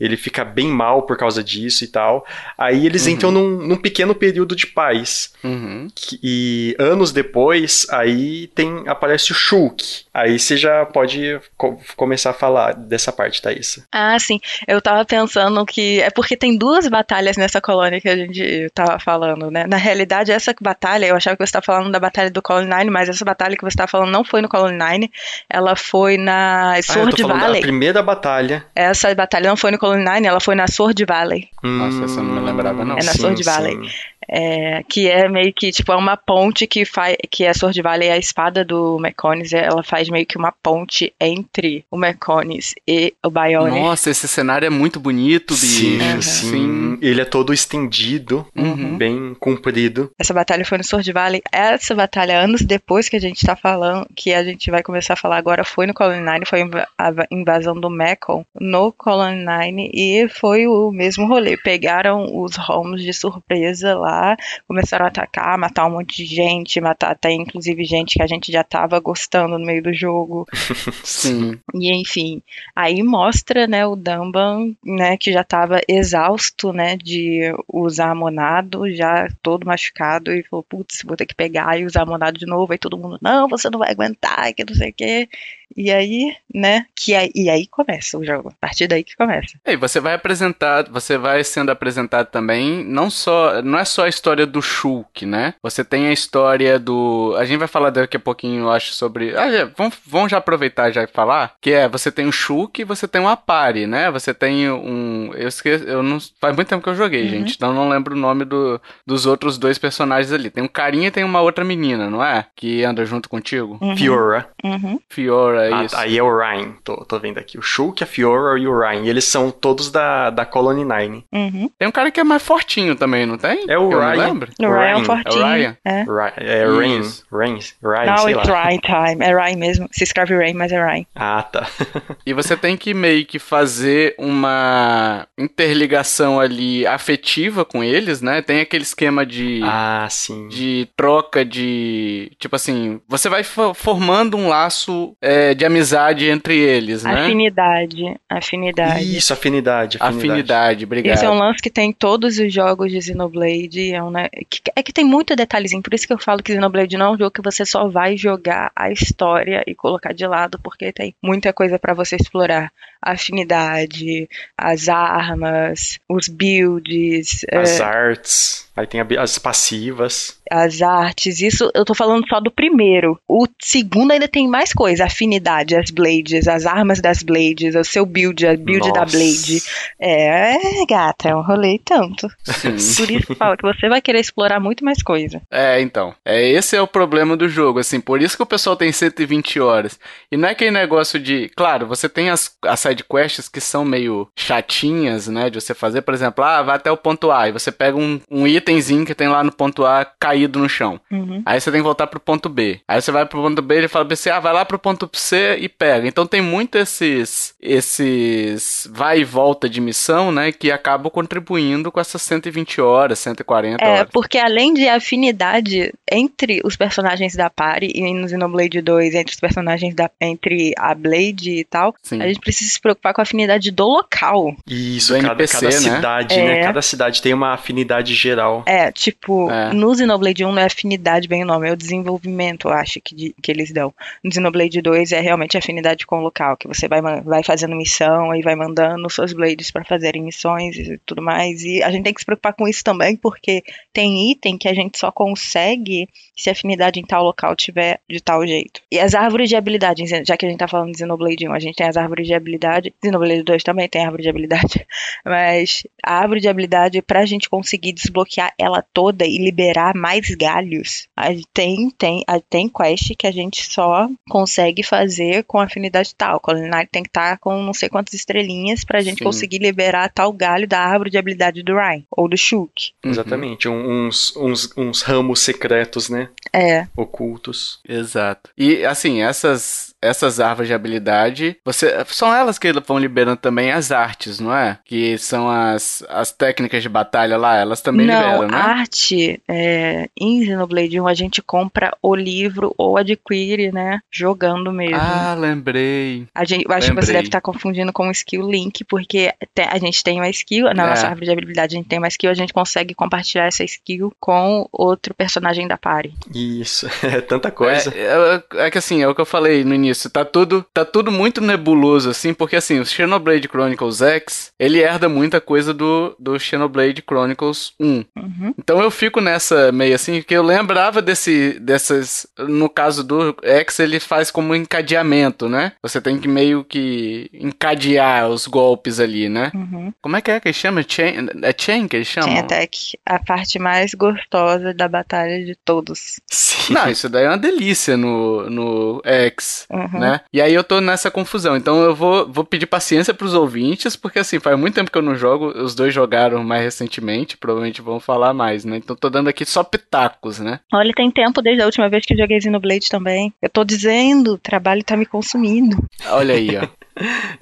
ele fica bem mal por causa disso e tal. Aí eles uhum. entram num, num, pequeno período de paz. Uhum. Que, e anos depois, aí tem aparece o Shulk. Aí você já pode co começar a falar dessa parte, Thaís. Ah, sim. Eu tava pensando que. É porque tem duas batalhas nessa colônia que a gente tava falando, né? Na realidade, essa batalha, eu achava que você estava falando da batalha do Colony Nine, mas essa batalha que você estava falando não foi no Colony Nine, ela foi na Sword ah, Valley. A primeira batalha. Essa batalha não foi no Colony Nine, ela foi na Sword Valley. Nossa, essa eu não me lembrava, não. É na sim, Sword Valley. Sim. É, que é meio que tipo é uma ponte que faz que é a Sword Valley a espada do Meconis ela faz meio que uma ponte entre o Meconis e o Bione. Nossa, esse cenário é muito bonito, sim, uhum. sim. Ele é todo estendido, uhum. bem comprido. Essa batalha foi no Sword Valley. Essa batalha anos depois que a gente tá falando, que a gente vai começar a falar agora, foi no Colony Nine, foi a invasão do Mekon no Colony Nine e foi o mesmo rolê. Pegaram os homes de surpresa lá começaram a atacar, matar um monte de gente, matar até inclusive gente que a gente já tava gostando no meio do jogo. Sim. E enfim, aí mostra, né, o Dumban, né, que já tava exausto, né, de usar monado, já todo machucado e falou, putz, vou ter que pegar e usar monado de novo. Aí todo mundo, não, você não vai aguentar, que não sei o quê. E aí, né? Que aí, e aí começa o jogo. A partir daí que começa. E você vai apresentar, você vai sendo apresentado também, não só, não é só a história do Shulk, né? Você tem a história do, a gente vai falar daqui a pouquinho, eu acho sobre, ah, já, vamos, vamos já aproveitar já e falar, que é, você tem o Shulk e você tem o Apari, né? Você tem um, eu esqueci, eu não, faz muito tempo que eu joguei, uhum. gente, então não lembro o nome do, dos outros dois personagens ali. Tem um carinha e tem uma outra menina, não é? Que anda junto contigo. Uhum. Fiora. Uhum. Fiora é ah, isso. Aí é o Ryan, tô, tô vendo aqui. O Shulk, a Fiora e o Ryan. E eles são todos da, da Colony Nine. Uhum. Tem um cara que é mais fortinho também, não tem? É o Ryan. O Ryan é um fortinho. É o Ryan? É, é Rain. Rain. Ryan, Não, sei it's Ryan time. É Ryan mesmo. Se escreve Rain, mas é Ryan. Ah, tá. e você tem que meio que fazer uma interligação ali afetiva com eles, né? Tem aquele esquema de... Ah, sim. De troca de... Tipo assim, você vai formando um laço é, de amizade entre eles, né? Afinidade, afinidade. Isso, afinidade, afinidade. Afinidade, obrigado. Esse é um lance que tem em todos os jogos de Xenoblade, é, um, né, que, é que tem muito detalhezinho, por isso que eu falo que Xenoblade não é um jogo que você só vai jogar a história e colocar de lado, porque tem muita coisa para você explorar. A afinidade, as armas, os builds. As é... artes. Aí tem as passivas. As artes, isso eu tô falando só do primeiro. O segundo ainda tem mais coisa, afinidade, as blades, as armas das blades, o seu build, a build Nossa. da blade. É, gata, é um rolê tanto. Sim. Por isso que falo que você vai querer explorar muito mais coisa. É, então. É, esse é o problema do jogo, assim, por isso que o pessoal tem 120 horas. E não é aquele negócio de, claro, você tem as, as side quests que são meio chatinhas, né, de você fazer, por exemplo, ah, vai até o ponto A e você pega um, um item itemzinho que tem lá no ponto A caído no chão. Uhum. Aí você tem que voltar pro ponto B. Aí você vai pro ponto B e ele fala pra você, ah, vai lá pro ponto C e pega. Então tem muito esses, esses vai e volta de missão, né, que acabam contribuindo com essas 120 horas, 140 É, horas. porque além de afinidade entre os personagens da party e no Xenoblade 2, entre os personagens da entre a Blade e tal, Sim. a gente precisa se preocupar com a afinidade do local. Isso, Do cada, NPC, cada né? cidade, É. né? Cada cidade tem uma afinidade geral. É, tipo, É. no Xenoblade 1 não é afinidade bem o nome, é o desenvolvimento, eu acho, que, de- que eles dão. No Xenoblade 2 é realmente afinidade com o local, que você vai, vai fazendo missão e vai mandando suas blades pra fazerem missões e tudo mais. E a gente tem que se preocupar com isso também, porque tem item que a gente só consegue se a afinidade em tal local tiver de tal jeito. E as árvores de habilidade, já que a gente tá falando de Xenoblade 1, a gente tem as árvores de habilidade, Xenoblade 2 também tem árvore de habilidade, mas a árvore de habilidade, pra gente conseguir desbloquear ela toda e liberar mais galhos, a gente tem, tem, a- tem quest que a gente só consegue fazer com afinidade tal. O culinário tem que estar com não sei quantas estrelinhas pra gente Sim. conseguir liberar tal galho da árvore de habilidade do Ryan, ou do Shulk. Uhum. Exatamente. um- Uns, uns, uns ramos secretos, né? É, Ocultos. Exato. E assim, essas essas árvores de habilidade, você são elas que vão liberando também as artes, não é? Que são as, as técnicas de batalha lá, elas também não, liberam, né? arte, é, em Xenoblade 1 a gente compra o livro ou adquire, né, jogando mesmo. Ah, lembrei. A gente, eu acho que você Lembrei. deve estar confundindo com o skill link, porque te- a gente tem uma skill, na É. nossa árvore de habilidade a gente tem uma skill, a gente consegue compartilhar essa skill com outro personagem da party. Isso. É tanta coisa. É, é- é que assim, é o que eu falei no início, tá tudo, tá tudo muito nebuloso, assim, porque assim, o Xenoblade Chronicles X, ele herda muita coisa do, do Xenoblade Chronicles 1. Uhum. Então eu fico nessa meio assim, que eu lembrava desse, dessas, no caso do X, ele faz como encadeamento, né? Você tem que meio que encadear os golpes ali, né? Uhum. Como é que é que ele chama? Chain, é Chain que ele chama? Chain Attack, a parte mais gostosa da batalha de todos. Sim. Não, isso daí é uma delícia no, no X, Uhum. né? E aí eu tô nessa confusão. Então eu vou, vou pedir paciência pros ouvintes, porque assim, faz muito tempo que eu não jogo. Os dois jogaram mais recentemente, provavelmente vão falar mais, né? Então tô dando aqui só pitacos, né? Olha, tem tempo desde a última vez que eu joguei Xenoblade também. Eu tô dizendo, o trabalho tá me consumindo. Olha aí, ó.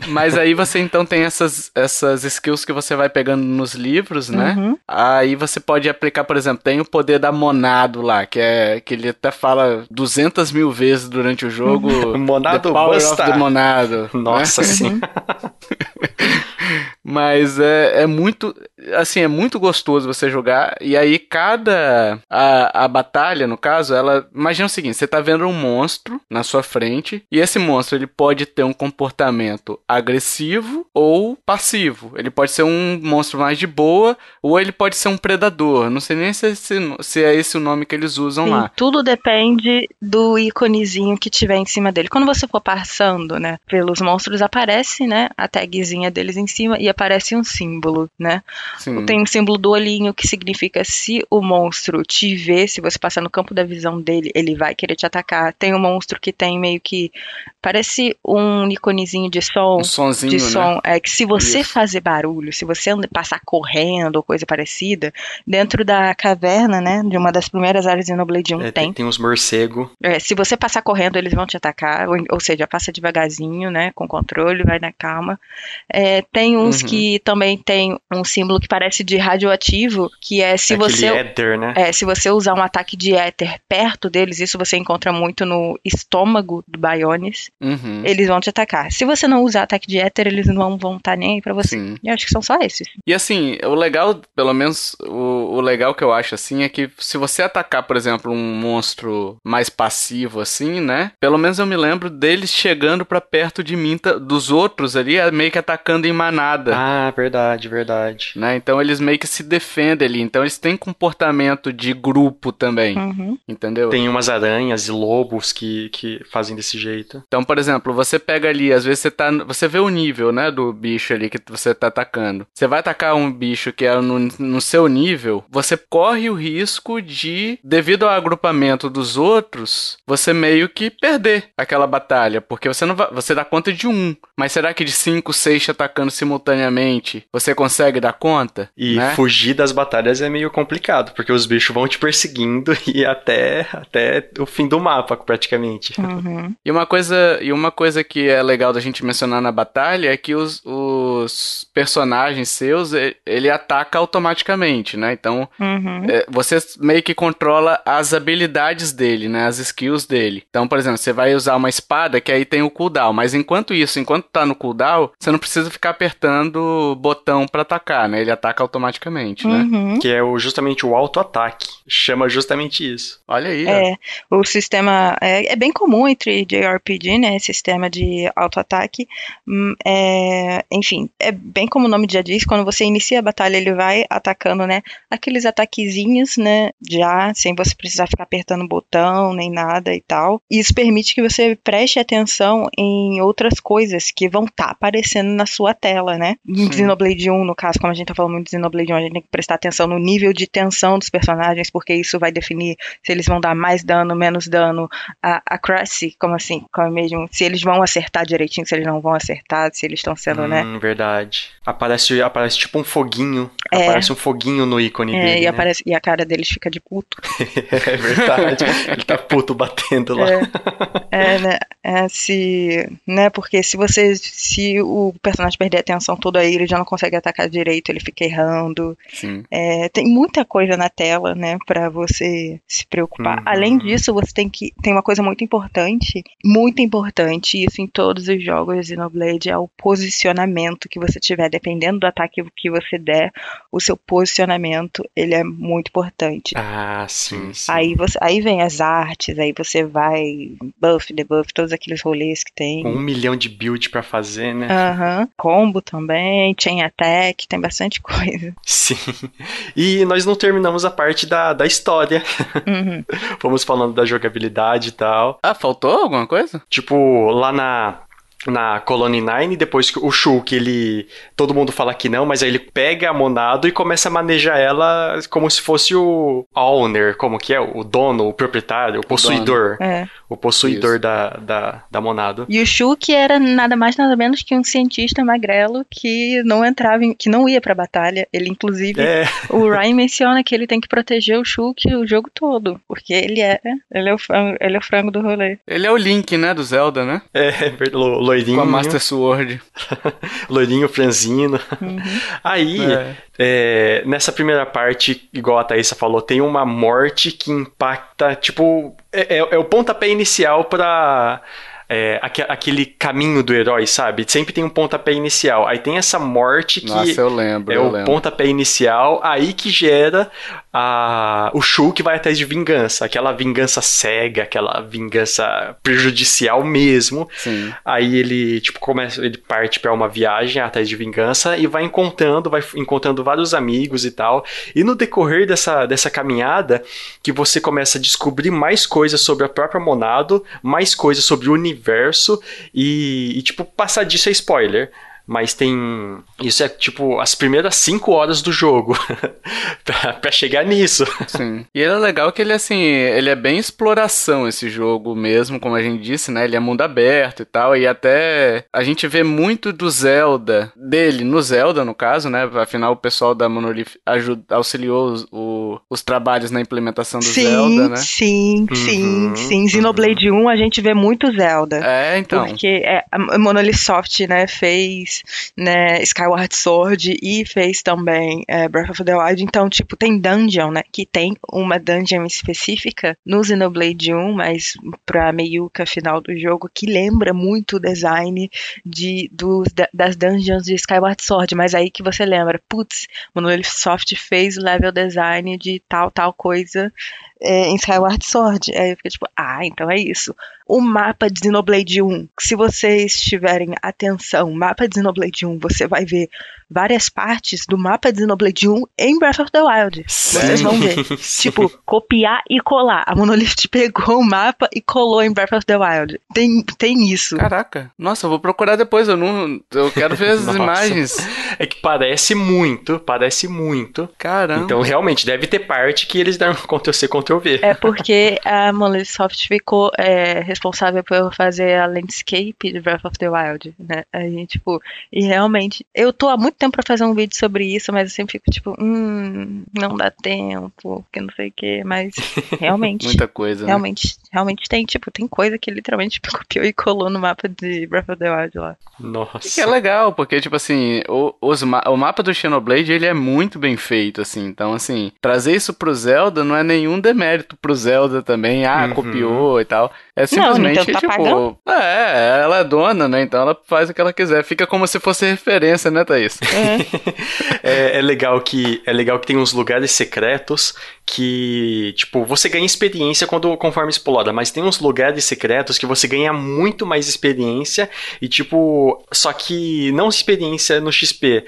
Mas aí você então tem essas, essas skills que você vai pegando nos livros, né? Uhum. Aí você pode aplicar, por exemplo, tem o poder da Monado lá, que é que ele até fala 200 mil vezes durante o jogo. Monado the power Busta. of the Monado. Nossa né? sim. Mas é, é muito, assim, é muito gostoso você jogar. E aí cada a, a batalha, no caso, ela imagina o seguinte: você tá vendo um monstro na sua frente e esse monstro ele pode ter um comportamento agressivo ou passivo. Ele pode ser um monstro mais de boa ou ele pode ser um predador. Não sei nem se, esse- se é esse o nome que eles usam Sim, lá. tudo depende do íconezinho que tiver em cima dele. Quando você for passando, né, pelos monstros, aparece, né, a tagzinha deles em cima e aparece um símbolo, né? Sim. Tem um símbolo do olhinho que significa se o monstro te ver, se você passar no campo da visão dele, ele vai querer te atacar. Tem um monstro que tem meio que parece um íconezinho de som. um sonzinho, de né? som, é que se você Isso. fazer barulho, se você passar correndo ou coisa parecida, dentro da caverna, né, de uma das primeiras áreas de Xenoblade 1 É, tem, tem, uns morcegos. é, se você passar correndo, eles vão te atacar, ou, ou seja, passa devagarzinho, né, com controle, vai na calma. É, tem uns Uhum. que também tem um símbolo que parece de radioativo, que é se é você aquele éter, né? é, se você usar um ataque de éter perto deles, isso você encontra muito no estômago do Bionis, Uhum. eles vão te atacar. Se você não usar ataque de éter, eles não vão estar nem aí pra você. Sim. Eu acho que são só esses. E assim, o legal, pelo menos o, o legal que eu acho assim é que se você atacar, por exemplo, um monstro mais passivo assim, né? Pelo menos eu me lembro deles chegando pra perto de mim, ta- dos outros ali, é, meio que atacando em manada. Ah, verdade, verdade. Né? Então eles meio que se defendem ali. Então eles têm comportamento de grupo também. Uhum. Entendeu? Tem umas aranhas e lobos que, que fazem desse jeito. Então, por exemplo, você pega ali, às vezes você tá. Você vê o nível, né, do bicho ali que você tá atacando. Você vai atacar um bicho que é no, no seu nível, você corre o risco de, devido ao agrupamento dos outros, você meio que perder aquela batalha. Porque você não vai. Você dá conta de um. Mas será que de cinco, seis te atacando simultaneamente você consegue dar conta? E né? fugir das batalhas é meio complicado, porque os bichos vão te perseguindo e até, até o fim do mapa, praticamente. Uhum. E uma coisa, e uma coisa que é legal da gente mencionar na batalha é que os, os personagens seus, ele ataca automaticamente, né? Então, Uhum. é, você meio que controla as habilidades dele, né? As skills dele. Então, por exemplo, você vai usar uma espada que aí tem o cooldown, mas enquanto isso, enquanto tá no cooldown, você não precisa ficar apertando o botão pra atacar, né? Ele ataca automaticamente, né? Uhum. Que é o, justamente o auto-ataque. Chama justamente isso. Olha aí, ó. É, o sistema é, é bem comum entre JRPG, né? Sistema de auto-ataque. Hum, é, enfim, é bem como o nome já diz, quando você inicia a batalha, ele vai atacando, né? Aqueles ataquezinhos, né? Já, sem você precisar ficar apertando o botão nem nada e tal. E isso permite que você preste atenção em outras coisas que vão estar aparecendo na sua tela, né? Em. Xenoblade 1, no caso, como a gente tá falando muito de Xenoblade 1, a gente tem que prestar atenção no nível de tensão dos personagens, porque isso vai definir se eles vão dar mais dano, menos dano, a, a Cressy, como assim, como mesmo, se eles vão acertar direitinho, se eles não vão acertar, se eles estão sendo, né? Hum, verdade. Aparece, aparece tipo um foguinho. É. Aparece um foguinho no ícone É, dele. e, né? aparece, e a cara deles fica de puto. é verdade. Ele tá puto batendo lá. É, né? É, se, né? Porque se você, se o personagem perder atenção toda aí, ele já não consegue atacar direito, ele fica errando. É, tem muita coisa na tela, né, para você se preocupar. Uhum. Além disso, você tem que tem uma coisa muito importante, muito importante, isso em todos os jogos de Xenoblade é o posicionamento que você tiver, dependendo do ataque que você der, o seu posicionamento, ele é muito importante. Ah, sim, sim. Aí você, aí vem as artes, aí você vai buff, debuff, todos aqueles rolês que tem. Com um milhão de build pra fazer, né? Aham. Combo também, chain attack, tem bastante coisa. Sim. E nós não terminamos a parte da, da história. Uhum. Fomos falando da jogabilidade e tal. Ah, faltou alguma coisa? Tipo, lá na. Na Colony 9, depois que o Shulk, ele. Todo mundo fala que não, mas aí ele pega a Monado e começa a manejar ela como se fosse o owner, como que é? O dono, o proprietário, o possuidor. É. O possuidor Isso. da, da, da Monado. E o Shulk era nada mais nada menos que um cientista magrelo que não entrava, em, que não ia pra batalha. Ele inclusive, É, o Ryan menciona que ele tem que proteger o Shulk o jogo todo, porque ele é, ele é o frango, ele é o frango do rolê. Ele é o Link, né, do Zelda, né? é, ver- lo- loirinho. Com a Master Sword. Loirinho franzino. Aí, É. é, nessa primeira parte, igual a Thaisa falou, tem uma morte que impacta, tipo, é, é- é o pontapé inicial pra. É, aque- aquele caminho do herói, sabe? Sempre tem um pontapé inicial. Aí tem essa morte que Nossa, eu lembro, é eu o lembro. pontapé inicial, aí que gera a, o Shulk vai atrás de vingança. Aquela vingança cega, aquela vingança prejudicial mesmo. Sim. Aí ele, tipo, começa, ele parte pra uma viagem atrás de vingança e vai encontrando, vai encontrando vários amigos e tal. E no decorrer dessa, dessa caminhada, que você começa a descobrir mais coisas sobre a própria Monado, mais coisas sobre o universo e, e, tipo, passar disso é spoiler. Mas tem. Isso é tipo as primeiras cinco horas do jogo. pra, pra chegar nisso. Sim. E ele é legal que ele, assim, ele é bem exploração esse jogo mesmo, como a gente disse, né? Ele é mundo aberto e tal, e até a gente vê muito do Zelda, dele no Zelda, no caso, né? Afinal, o pessoal da Monolith ajuda, auxiliou os, o- os trabalhos na implementação do sim, Zelda, né? sim, sim, Uhum, sim. Xenoblade 1 a gente vê muito Zelda. É, então. Porque é, a Monolith Soft, né, fez né, Skyward Sword e fez também é, Breath of the Wild. Então, tipo, tem dungeon, né? Que tem uma dungeon específica no Xenoblade 1, mas pra meiuca final do jogo, que lembra muito o design de, dos, da- das dungeons de Skyward Sword. Mas aí que você lembra, putz, Monolith Soft fez level design de tal, tal coisa é, em Skyward Sword. Aí eu fiquei tipo, ah, então é isso. O mapa de Xenoblade 1, se vocês tiverem atenção, mapa de Xenoblade 1, você vai ver várias partes do mapa de Xenoblade 1 em Breath of the Wild. Vocês vão ver. Tipo, copiar e colar. A Monolith pegou o mapa e colou em Breath of the Wild. Tem, tem isso. Caraca. Nossa, eu vou procurar depois, eu não. Eu quero ver as imagens. É que parece muito, parece muito. Caramba. Então, realmente, deve ter parte que eles deram É porque a Monolith Soft ficou é, responsável por fazer a landscape de Breath of the Wild, né? Aí, tipo, e realmente, eu tô há muito tempo pra fazer um vídeo sobre isso, mas eu sempre fico tipo, hum, não dá tempo, que não sei o que, mas realmente, Muita coisa, né? realmente, realmente tem, tipo, tem coisa que literalmente copiou e colou no mapa de Breath of the Wild lá. Nossa. Que é legal, porque, tipo assim, o, os ma- o mapa do Xenoblade, ele é muito bem feito, assim. Então, assim, trazer isso pro Zelda não é nenhum demérito pro Zelda também. Ah, Uhum. copiou e tal. É simplesmente, Nintendo tá tipo... pagando. É, ela é dona, né? Então ela faz o que ela quiser. Fica como se fosse referência, né, Thaís? É, é legal que é legal que tem uns lugares secretos que, tipo, você ganha experiência quando conforme explora, mas tem uns lugares secretos que você ganha muito mais experiência e tipo, só que não experiência no XP,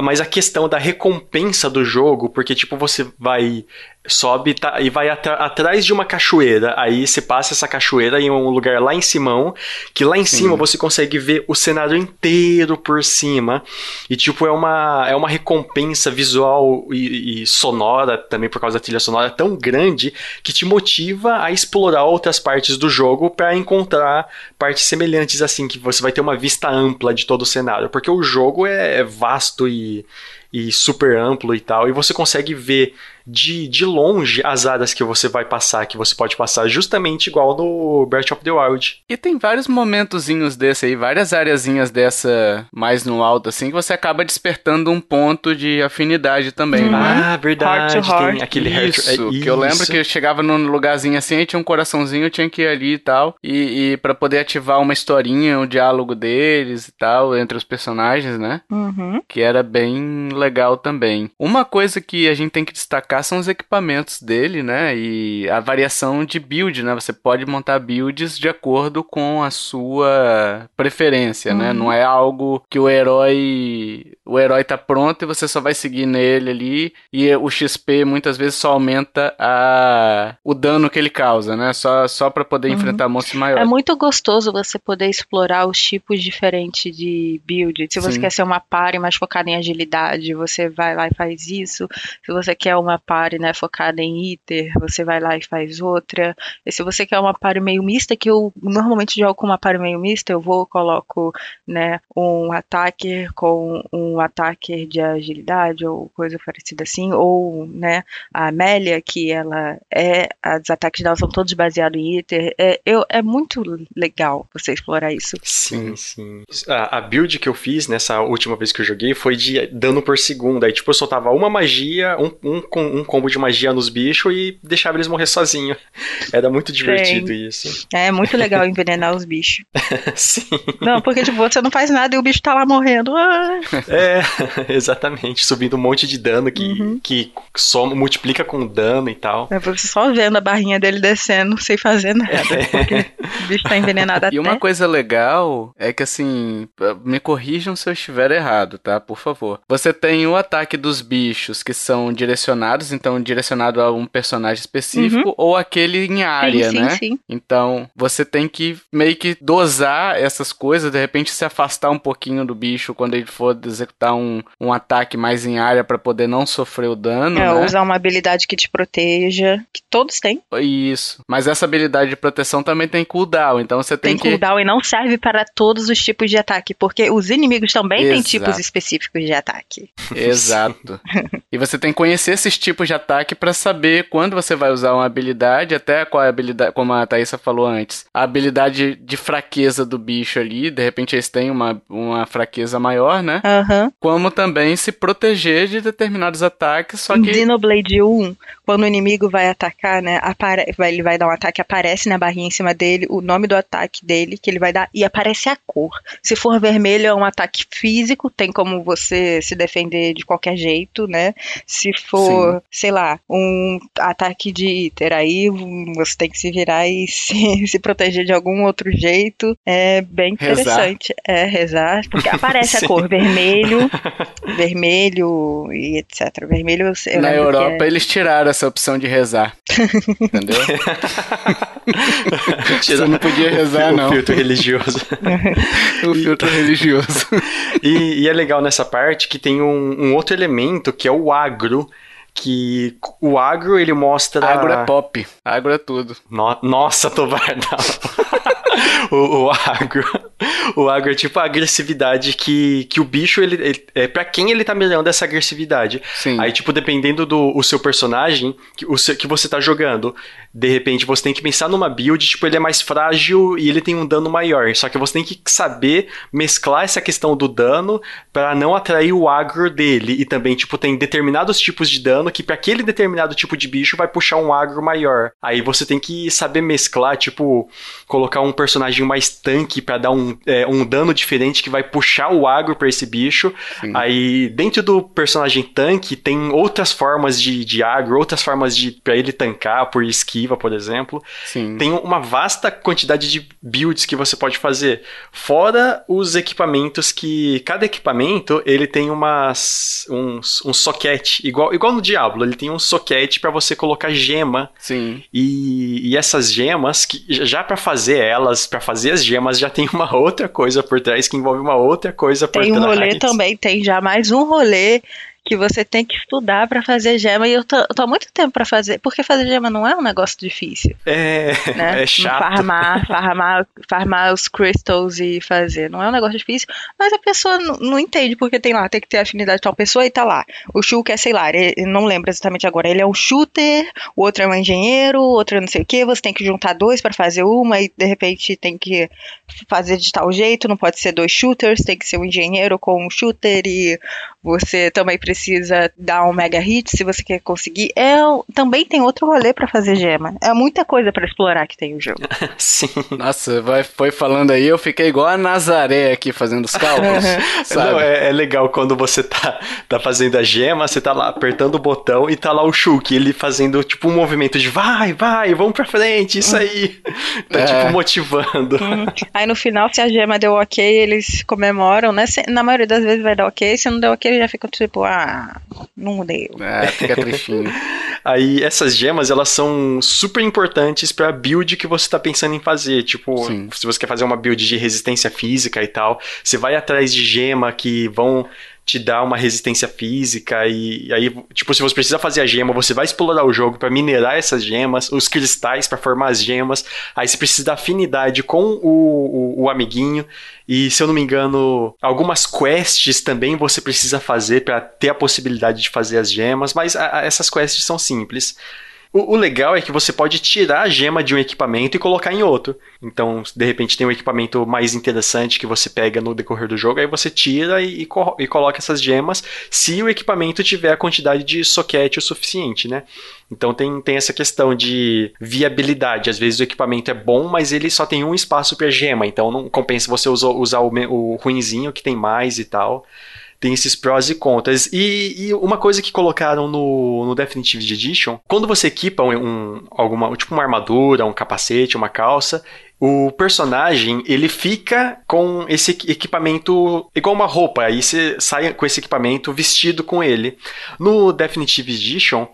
mas a questão da recompensa do jogo, porque tipo, você vai sobe tá, e vai atrás de uma cachoeira. Aí você passa essa cachoeira em um lugar lá em Simão, que lá em cima você consegue ver o cenário inteiro por cima. E tipo, é uma, é uma recompensa visual e, e sonora também por causa da trilha sonora tão grande que te motiva a explorar outras partes do jogo para encontrar partes semelhantes assim, que você vai ter uma vista ampla de todo o cenário. Porque o jogo é vasto e e super amplo e tal, e você consegue ver de, de longe as áreas que você vai passar, que você pode passar justamente igual no Breath of the Wild. E tem vários momentozinhos desse aí, várias areazinhas dessa mais no alto, assim, que você acaba despertando um ponto de afinidade também, não é? Ah, verdade, Heart to heart. tem aquele heart- Isso, é que eu lembro isso. que eu chegava num lugarzinho assim, aí tinha um coraçãozinho, eu tinha que ir ali e tal, e, e para poder ativar uma historinha, um diálogo deles e tal, entre os personagens, né? Uhum. Que era bem legal também. Uma coisa que a gente tem que destacar são os equipamentos dele, né? E a variação de build, né? Você pode montar builds de acordo com a sua preferência, né? Não é algo que o herói o herói tá pronto e você só vai seguir nele ali e o XP muitas vezes só aumenta a o dano que ele causa, né? Só só para poder enfrentar monstros É maiores. muito gostoso você poder explorar os tipos diferentes de build. Se você Sim. quer ser uma party mais focada em agilidade, você vai lá e faz isso. Se você quer uma party né, focada em iter, você vai lá e faz outra. E se você quer uma party meio mista, que eu normalmente jogo com uma party meio mista, eu vou, coloco né, um attacker com um attacker de agilidade ou coisa parecida assim, ou né, a Amélia, que ela é, os ataques dela são todos baseados em iter. É, eu, é muito legal você explorar isso. Sim, sim. A, a build que eu fiz nessa última vez que eu joguei foi de dano por segundo. Aí, tipo, eu soltava uma magia, um, um, um combo de magia nos bichos e deixava eles morrer sozinho. Era muito divertido isso. É muito legal envenenar os bichos. Sim. Não, porque tipo, você não faz nada e o bicho tá lá morrendo. Ah, É, exatamente. Subindo um monte de dano que, Uhum. que soma, multiplica com dano e tal. é você só vendo a barrinha dele descendo sem fazer nada. Porque o bicho tá envenenado até. E uma coisa legal é que assim, me corrijam se eu estiver errado, tá? Por favor. Você tem o ataque dos bichos que são direcionados, então direcionado a um personagem específico ou aquele em área, Uhum. sim, né? sim, sim. Então, você tem que meio que dosar essas coisas, de repente se afastar um pouquinho do bicho quando ele for executar um, um ataque mais em área pra poder não sofrer o dano, É, né? usar uma habilidade que te proteja, que todos têm. Isso. Mas essa habilidade de proteção também tem cooldown, então você tem, Tem, que cooldown e não serve para todos os tipos de ataque, porque os inimigos também têm Exato. tipos específicos de ataque. Exato. e você tem que conhecer esses tipos de ataque pra saber quando você vai usar uma habilidade, até qual é a habilidade, como a Thaisa falou antes, a habilidade de fraqueza do bicho ali, de repente eles têm uma, uma fraqueza maior, né? Aham. Como também se proteger de determinados ataques, só que Xenoblade 1, quando o inimigo vai atacar, né, apare- ele vai dar um ataque, aparece na barrinha em cima dele o nome do ataque dele, que ele vai dar, e aparece a cor. Se for vermelho, é um ataque físico, tem como você se defender de qualquer jeito, né? Se for, sei lá, um ataque de iter, aí você tem que se virar e se, se proteger de algum outro jeito. É bem Rezar. interessante. É, rezar, porque aparece a cor vermelho, vermelho e etc. Vermelho eu, na Europa é- eles tiraram essa opção de rezar. Entendeu? Você não podia rezar, o não. filtro religioso. O filtro religioso. E, e é legal nessa parte que tem um, um outro elemento que é o agro, que o agro ele mostra. Agro é pop, agro é tudo. No... Nossa, Tovar, o, o agro. O agro é tipo a agressividade que, que o bicho, ele, ele é para quem ele tá mirando essa agressividade. Sim. Aí, tipo, dependendo do o seu personagem que, o seu, que você tá jogando, de repente você tem que pensar numa build, tipo, ele é mais frágil e ele tem um dano maior. Só que você tem que saber mesclar essa questão do dano para não atrair o agro dele. E também, tipo, tem determinados tipos de dano que para aquele determinado tipo de bicho vai puxar um agro maior. Aí você tem que saber mesclar, tipo, colocar um personagem mais tanque para dar um, é, um dano diferente que vai puxar o agro para esse bicho. Sim. Aí, dentro do personagem tanque, tem outras formas de, de agro, outras formas de para ele tancar por esquiva, por exemplo. Sim. Tem uma vasta quantidade de builds que você pode fazer. Fora os equipamentos que. Cada equipamento ele tem umas. um, um soquete. Igual, igual no Diablo, ele tem um soquete para você colocar gema. Sim. E, e essas gemas, que já para fazer elas, para fazer as gemas, já tem uma outra coisa por trás que envolve uma outra coisa por tem trás. Tem um rolê também, tem já mais um rolê que você tem que estudar para fazer gema e eu tô, eu tô há muito tempo para fazer, porque fazer gema não é um negócio difícil. É, né? é chato. Farmar, farmar, farmar os crystals e fazer, não é um negócio difícil, mas a pessoa não, não entende porque tem lá, tem que ter afinidade de tal pessoa e tá lá. O Shulk é, sei lá, ele, não lembro exatamente agora, ele é um shooter, o outro é um engenheiro, o outro é não sei o que, você tem que juntar dois para fazer uma e de repente tem que fazer de tal jeito, não pode ser dois shooters, tem que ser um engenheiro com um shooter e você também precisa dar um mega hit se você quer conseguir. É, também tem outro rolê para fazer gema. É muita coisa para explorar que tem o jogo. Sim. Nossa, vai, foi falando aí, eu fiquei igual a Nazaré aqui fazendo os cálculos. sabe? Não, é, é, legal quando você tá, tá fazendo a gema, você tá lá apertando o botão e tá lá o Shulk, ele fazendo tipo um movimento de vai, vai, vamos pra frente, isso aí. tá é. tipo motivando. Uhum. Aí no final, se a gema deu ok, eles comemoram, né? Na maioria das vezes vai dar ok, se não deu ok, ele já fica tipo, ah, não deu. É, fica tristinho. Aí essas gemas, elas são super importantes pra build que você tá pensando em fazer. Tipo, Sim. se você quer fazer uma build de resistência física e tal, você vai atrás de gema que vão te dar uma resistência física e, aí, tipo, se você precisa fazer a gema, você vai explorar o jogo para minerar essas gemas, os cristais para formar as gemas, aí você precisa da afinidade com o, o, o amiguinho e, se eu não me engano, algumas quests também você precisa fazer para ter a possibilidade de fazer as gemas, mas a, a, essas quests são simples. O, o, legal é que você pode tirar a gema de um equipamento e colocar em outro. Então, de repente, tem um equipamento mais interessante que você pega no decorrer do jogo, aí você tira e, e, e coloca essas gemas se o equipamento tiver a quantidade de soquete o suficiente, né? Então tem, tem essa questão de viabilidade. Às vezes o equipamento é bom, mas ele só tem um espaço para gema, então não compensa você usar, usar o, o ruinzinho que tem mais e tal tem esses prós e contras. E, e, uma coisa que colocaram no, no Definitive Edition, quando você equipa um, um, alguma, tipo uma armadura, um capacete, uma calça, o personagem ele fica com esse equipamento igual uma roupa, aí você sai com esse equipamento vestido com ele. No Definitive Edition,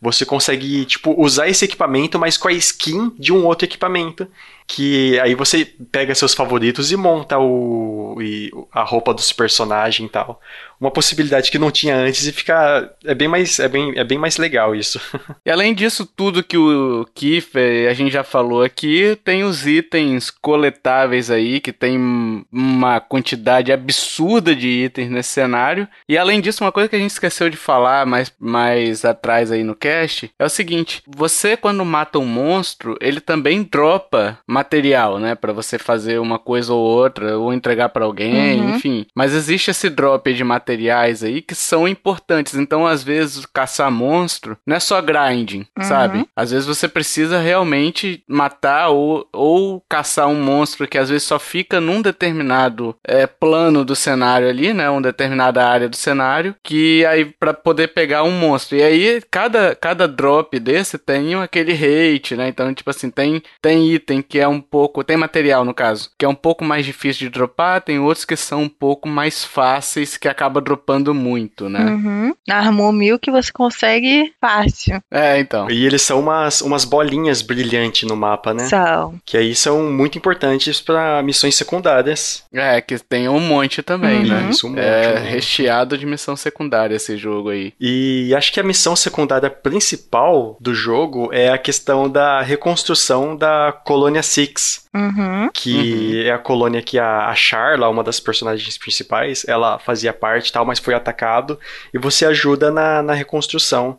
você consegue tipo usar esse equipamento, mas com a skin de um outro equipamento que aí você pega seus favoritos e monta o, e a roupa dos personagens e tal. Uma possibilidade que não tinha antes e fica é bem mais é bem, é bem mais legal isso. E além disso tudo que o Kiffer a gente já falou aqui, tem os itens coletáveis aí que tem uma quantidade absurda de itens nesse cenário. E além disso, uma coisa que a gente esqueceu de falar mais mais atrás aí no cast é o seguinte: você quando mata um monstro, ele também dropa material, né, para você fazer uma coisa ou outra, ou entregar para alguém, uhum. enfim. Mas existe esse drop de materiais aí que são importantes. Então, às vezes, caçar monstro não é só grinding, uhum. sabe? Às vezes você precisa realmente matar ou, ou caçar um monstro que às vezes só fica num determinado é, plano do cenário ali, né, uma determinada área do cenário, que aí para poder pegar um monstro. E aí cada cada drop desse tem aquele hate, né? Então, tipo assim, tem tem item que é um pouco. Tem material, no caso, que é um pouco mais difícil de dropar, tem outros que são um pouco mais fáceis, que acaba dropando muito, né? Uhum. Armou mil que você consegue fácil. É, então. E eles são umas, umas bolinhas brilhantes no mapa, né? São. Que aí são muito importantes pra missões secundárias. É, que tem um monte também, Uhum. né? Isso, um monte, é um monte. recheado de missão secundária esse jogo aí. E acho que a missão secundária principal do jogo é a questão da reconstrução da Colônia Six. Uhum. que é a colônia que a, a Charla, uma das personagens principais, ela fazia parte e tal, mas foi atacado, e você ajuda na, na reconstrução.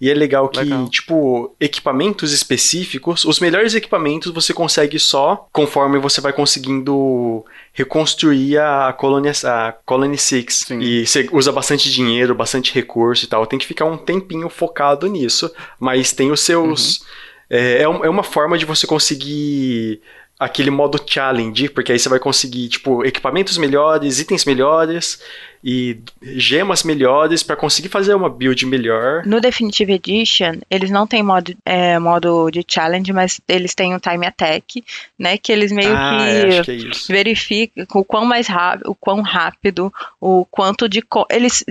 E é legal que, Legal. tipo, equipamentos específicos, os melhores equipamentos você consegue só conforme você vai conseguindo reconstruir a colônia, a Colony Six. Sim. E você usa bastante dinheiro, bastante recurso e tal. Tem que ficar um tempinho focado nisso, mas tem os seus. É, é um- é uma forma de você conseguir aquele modo challenge, porque aí você vai conseguir, tipo, equipamentos melhores, itens melhores e gemas melhores pra conseguir fazer uma build melhor. No Definitive Edition, eles não têm modo, é, modo de challenge, mas eles têm o Time Attack, né? Que eles meio ah, que é, que é isso. verifica o quão mais rápido, o quão rápido, o quanto de eles,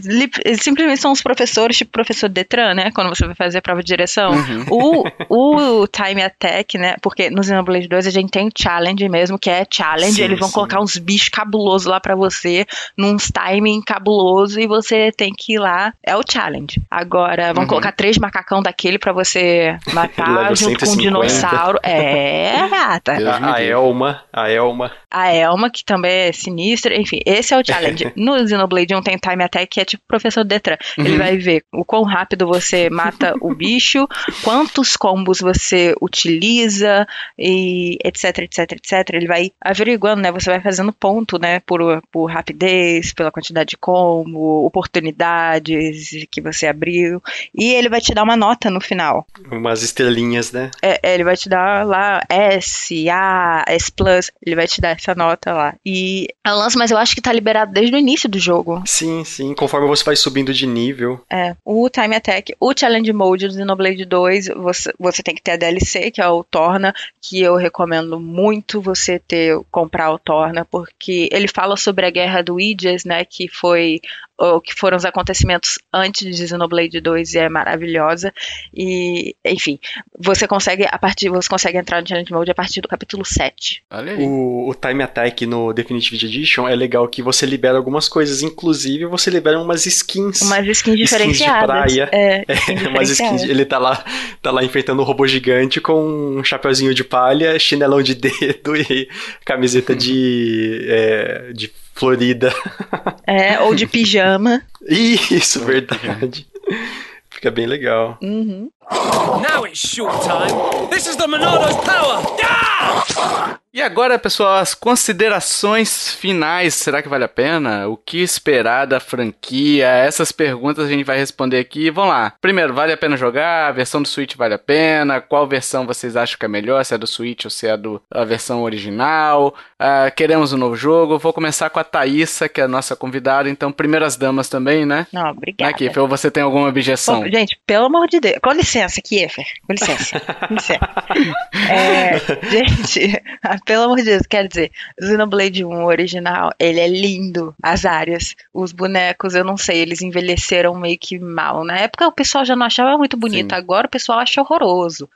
eles simplesmente são os professores, tipo professor Detran, né? Quando você vai fazer a prova de direção. Uhum. O, o Time Attack, né? Porque no Xenoblade 2 a gente tem o challenge mesmo, que é challenge, Sim, eles vão sim. colocar uns bichos cabulosos lá pra você, num timing cabuloso e você tem que ir lá, é o challenge. Agora, vão Uhum. colocar três macacão daquele pra você matar junto com um 150. dinossauro. É, gata. Me A, a. Elma, a Elma. A Elma, que também é sinistra, enfim, esse é o challenge. No Xenoblade 1 tem Time Attack, que é tipo o professor Detran. Ele vai ver o quão rápido você mata o bicho, quantos combos você utiliza, e etc, etc, etc. Ele vai averiguando, né? Você vai fazendo ponto, né? Por, por rapidez, pela quantidade de combo, oportunidades que você abriu. E ele vai te dar uma nota no final. Umas estrelinhas, né? É, é, ele vai te dar lá S, A, S+, ele vai te dar essa nota lá. E é um lance, mas eu acho que tá liberado desde o início do jogo. Sim, sim. Conforme você vai subindo de nível. É, o Time Attack, o Challenge Mode do Xenoblade 2, você, você tem que ter a DLC, que é o Torna, que eu recomendo muito você ter, comprar o Torna, porque ele fala sobre a guerra do Idias, né, que foi o que foram os acontecimentos antes de Xenoblade 2 e é maravilhosa. E, enfim, você consegue a partir você consegue entrar no Challenge Mode a partir do capítulo 7. Olha aí. O, o Time Attack no Definitive Edition é legal que você libera algumas coisas, inclusive você libera umas skins. Umas skins de diferenciadas. praia. É, skins umas skins. Ele tá lá, tá lá enfrentando um robô gigante com um chapeuzinho de palha, chinelão de dedo e camiseta de, é, de Florida. É, ou de pijama. Isso, verdade. Fica bem legal. Uhum. Now it's showtime. This is the Monado's power. Yeah! E agora, pessoal, as considerações finais. Será que vale a pena? O que esperar da franquia? Essas perguntas a gente vai responder aqui. Vamos lá. Primeiro, vale a pena jogar? A versão do Switch vale a pena? Qual versão vocês acham que é melhor? Se é do Switch ou se é do, a versão original? Ah, queremos um novo jogo? Vou começar com a Thaísa, que é a nossa convidada. Então, primeiras damas também, né? Não, obrigada. Ou você tem alguma objeção? Bom, gente, pelo amor de Deus. Com licença, Kiefer. Com licença. Com licença. É, gente, pelo amor de Deus, quero dizer, Xenoblade 1 original, ele é lindo. As áreas, os bonecos, eu não sei, eles envelheceram meio que mal. Na época o pessoal já não achava muito bonito, Sim. agora o pessoal acha horroroso.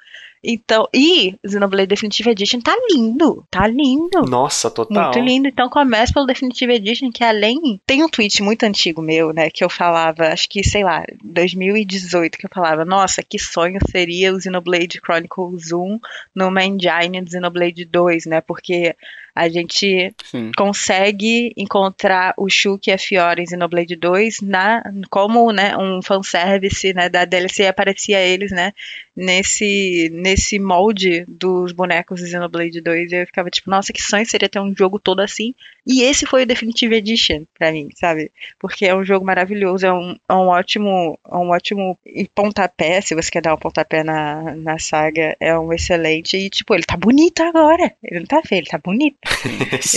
Então, e Xenoblade Definitive Edition tá lindo, tá lindo. Nossa, total. Muito lindo. Então começa pelo Definitive Edition, que além. Tem um tweet muito antigo meu, né? Que eu falava, acho que, sei lá, 2018, que eu falava, nossa, que sonho seria o Xenoblade Chronicles 1 numa engine do Xenoblade 2, né? Porque a gente Sim. consegue encontrar o Shulk e a Fiora em Xenoblade 2 na, como né, um fanservice né, da DLC aparecia eles né, nesse, nesse molde dos bonecos do Xenoblade 2 e eu ficava tipo, nossa, que sonho seria ter um jogo todo assim. E esse foi o Definitive Edition pra mim, sabe? Porque é um jogo maravilhoso, é um, é um ótimo é um ótimo pontapé, se você quer dar um pontapé na, na saga, é um excelente. E tipo, ele tá bonito agora, ele não tá feio, ele tá bonito.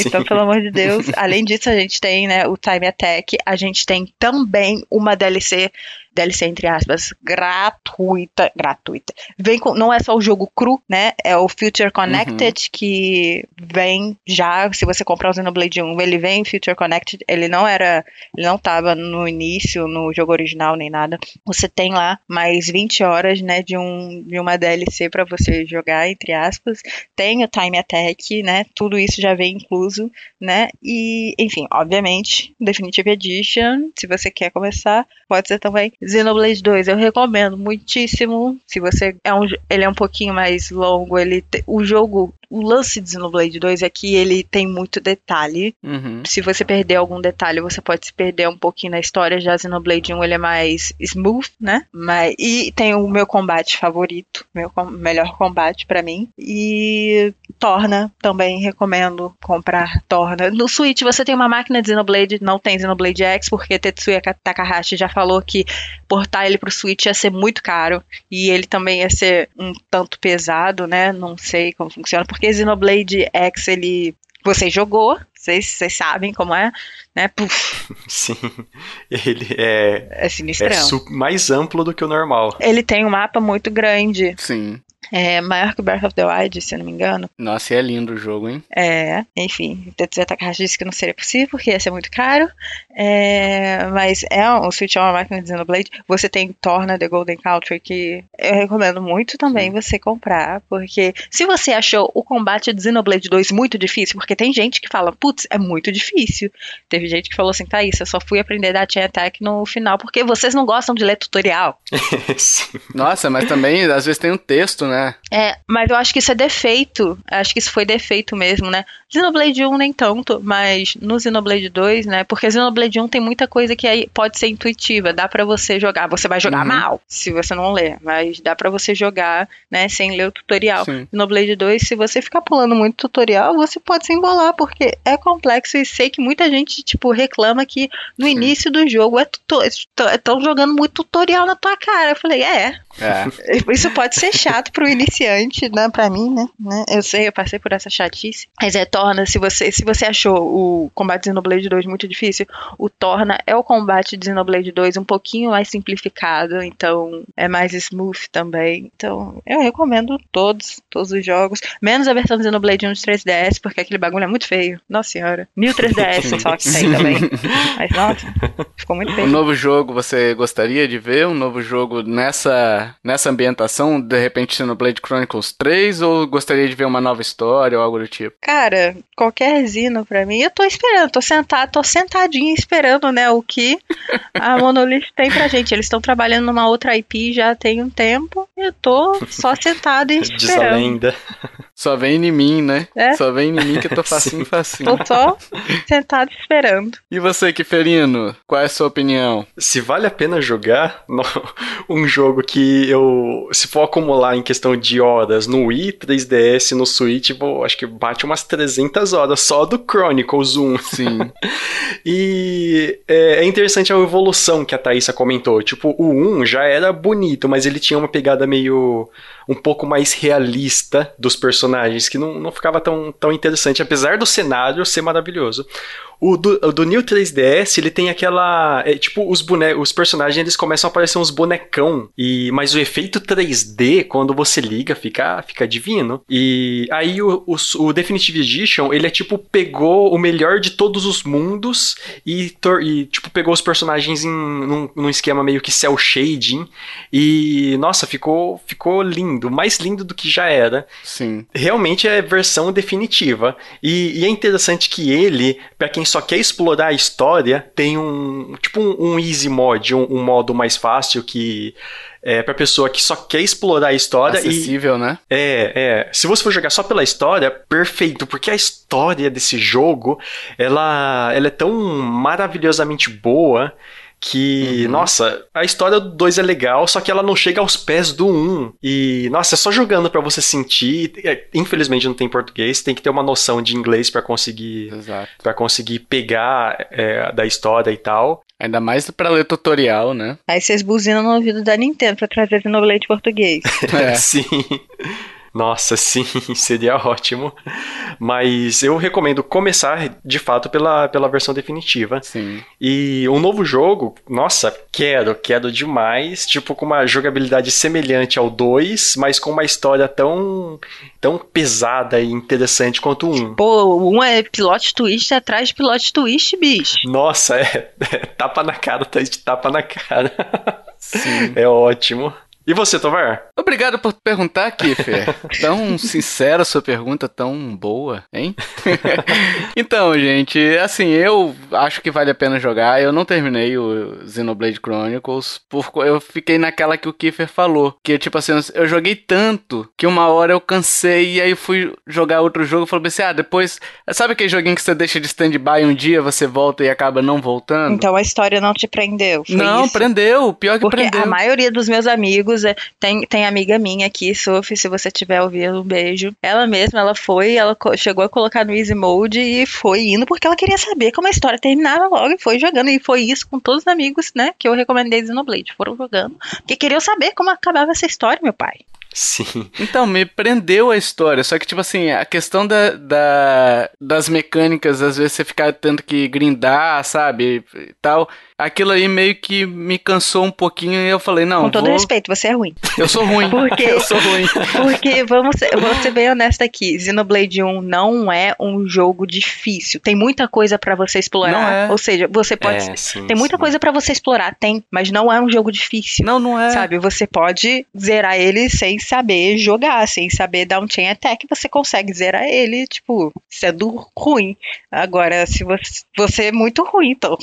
Então, pelo amor de Deus, além disso, a gente tem né, o Time Attack, a gente tem também uma DLC DLC entre aspas gratuita, gratuita. Vem com, não é só o jogo cru, né? É o Future Connected uhum. que vem já, se você comprar o Xenoblade 1, ele vem Future Connected, ele não era, ele não tava no início no jogo original nem nada. Você tem lá mais 20 horas, né, de um de uma DLC para você jogar entre aspas. Tem o Time Attack, né? Tudo isso já vem incluso, né? E, enfim, obviamente, Definitive Edition, se você quer começar, pode ser também Xenoblade 2. Eu recomendo muitíssimo. Se você é um, ele é um pouquinho mais longo, ele o jogo o lance de Xenoblade 2 é que ele tem muito detalhe. Uhum. Se você perder algum detalhe, você pode se perder um pouquinho na história. Já Xenoblade 1 ele é mais smooth, né? Mas, e tem o meu combate favorito, meu com, melhor combate para mim. E Torna, também recomendo comprar Torna. No Switch você tem uma máquina de Xenoblade, não tem Xenoblade X, porque Tetsuya Takahashi já falou que portar ele pro Switch ia ser muito caro. E ele também ia ser um tanto pesado, né? Não sei como funciona porque Xenoblade X, ele. Você jogou, vocês, vocês sabem como é, né? Puf. Sim. Ele é. É sinistrão. É mais amplo do que o normal. Ele tem um mapa muito grande. Sim. É maior que o Breath of the Wild, se eu não me engano. Nossa, e é lindo o jogo, hein? É, enfim, Tetsuya Takahashi disse que não seria possível, porque ia ser muito caro. É, mas é o Switch é uma máquina de Xenoblade. Você tem Torna The Golden Country, que eu recomendo muito também Sim. você comprar, porque se você achou o combate de Xenoblade 2 muito difícil, porque tem gente que fala, putz, é muito difícil. Teve gente que falou assim, tá isso, eu só fui aprender da Chain Attack no final, porque vocês não gostam de ler tutorial. Nossa, mas também às vezes tem um texto, né? Né? É, mas eu acho que isso é defeito. Acho que isso foi defeito mesmo, né? Xenoblade 1 nem tanto, mas no Xenoblade 2, né? Porque Xenoblade 1 tem muita coisa que aí pode ser intuitiva, dá para você jogar. Você vai jogar uhum. mal se você não ler, mas dá para você jogar, né, sem ler o tutorial. Sim. Xenoblade 2, se você ficar pulando muito tutorial, você pode se embolar, porque é complexo e sei que muita gente, tipo, reclama que no Sim. início do jogo é estão jogando muito tutorial na tua cara. Eu falei, é. é. Isso pode ser chato pro iniciante, né, pra mim, né, né? Eu sei, eu passei por essa chatice. Mas é Torna, se você, se você achou o combate de Xenoblade 2 muito difícil, o Torna é o combate de Xenoblade 2 um pouquinho mais simplificado, então é mais smooth também. Então, eu recomendo todos, todos os jogos, menos a versão de Xenoblade 1 de 3DS, porque aquele bagulho é muito feio. Nossa senhora. New 3DS só que tem também. Mas nossa, ficou muito feio. Um novo jogo você gostaria de ver? Um novo jogo nessa nessa ambientação, de repente Xenoblade Chronicles 3 ou gostaria de ver uma nova história ou algo do tipo? Cara, qualquer Zino pra mim, eu tô esperando, tô sentado, tô sentadinha esperando, né, o que a Monolith tem pra gente. Eles estão trabalhando numa outra IP já tem um tempo, eu tô só sentada e esperando. Diz a lenda. Só vem em mim, né? É? Só vem em mim que eu tô facinho, facinho. Tô só sentado esperando. E você, Kiferino, qual é a sua opinião? Se vale a pena jogar um jogo que eu, se for acumular em questão de horas no Wii, 3DS, no Switch, vou, acho que bate umas 300 horas só do Chronicles 1. Sim. e é, é, interessante a evolução que a Thaisa comentou. Tipo, o 1 já era bonito, mas ele tinha uma pegada meio um pouco mais realista dos personagens, que não, não ficava tão, tão interessante, apesar do cenário ser maravilhoso. O do, o do New 3DS, ele tem aquela. É, tipo, os bonecos, os personagens eles começam a aparecer uns bonecão. E, mas o efeito 3D, quando você liga, fica, fica divino. E aí o, o, o Definitive Edition, ele é tipo, pegou o melhor de todos os mundos e, e tipo, pegou os personagens em, num, num esquema meio que cel shading. E, nossa, ficou, ficou lindo. Mais lindo do que já era. Sim. Realmente é versão definitiva. E, e é interessante que ele, para quem só quer explorar a história, tem um tipo um, um easy mod, um, um, modo mais fácil que é pra pessoa que só quer explorar a história. Acessível, e, né? É, é. Se você for jogar só pela história, perfeito, porque a história desse jogo, ela, ela é tão maravilhosamente boa que, uhum. nossa, a história do 2 é legal, só que ela não chega aos pés do 1. Um. E, nossa, é só jogando para você sentir. É, infelizmente não tem português, tem que ter uma noção de inglês para conseguir para conseguir pegar é, da história e tal. Ainda mais pra ler tutorial, né? Aí vocês buzinam no ouvido da Nintendo pra trazer Xenoblade português. é. Sim. Nossa, sim, seria ótimo. Mas eu recomendo começar de fato pela, pela versão definitiva. Sim. E um novo jogo, nossa, quero, quero demais. Tipo, com uma jogabilidade semelhante ao 2, mas com uma história tão, tão pesada e interessante quanto o 1. Pô, um é plot twist atrás de plot twist, bicho. Nossa, é, é tapa na cara de tapa na cara. Sim. É ótimo. E você, Tovar? Obrigado por perguntar, Kiffer. tão sincera sua pergunta, tão boa, hein? então, gente, assim, eu acho que vale a pena jogar. Eu não terminei o Xenoblade Chronicles, porque eu fiquei naquela que o Kiffer falou. Que, tipo assim, eu joguei tanto que uma hora eu cansei e aí fui jogar outro jogo e falei assim, ah, depois... Sabe aquele joguinho que você deixa de stand-by um dia, você volta e acaba não voltando? Então a história não te prendeu, foi não, isso? prendeu. Pior que Porque prendeu. a maioria dos meus amigos, é- tem, tem amiga minha aqui, Sophie, se você tiver ouvindo, um beijo. Ela mesma, ela foi, ela chegou a colocar no Easy Mode e foi indo porque ela queria saber como a história terminava logo e foi jogando. E foi isso com todos os amigos, né, que eu recomendei Xenoblade. Foram jogando, porque queriam saber como acabava essa história, meu pai. Sim. Então, me prendeu a história. Só que, tipo assim, a questão da, da- das mecânicas, às vezes você ficar tendo que grindar, sabe? E tal. Aquilo aí meio que me cansou um pouquinho e eu falei, não, com todo vou... respeito, você é ruim. eu sou ruim. Porque- Eu sou ruim. Porque, vamos ser, eu vou ser bem honesta aqui, Xenoblade 1 não é um jogo difícil. Tem muita coisa pra você explorar. Não é. Ou seja, você pode. É, sim, tem muita sim. coisa pra você explorar, tem, mas não é um jogo difícil. Não, não é. Sabe, você pode zerar ele sem saber jogar, sem saber dar um chain attack, você consegue zerar ele, tipo, sendo ruim. Agora, se você, você é muito ruim, então.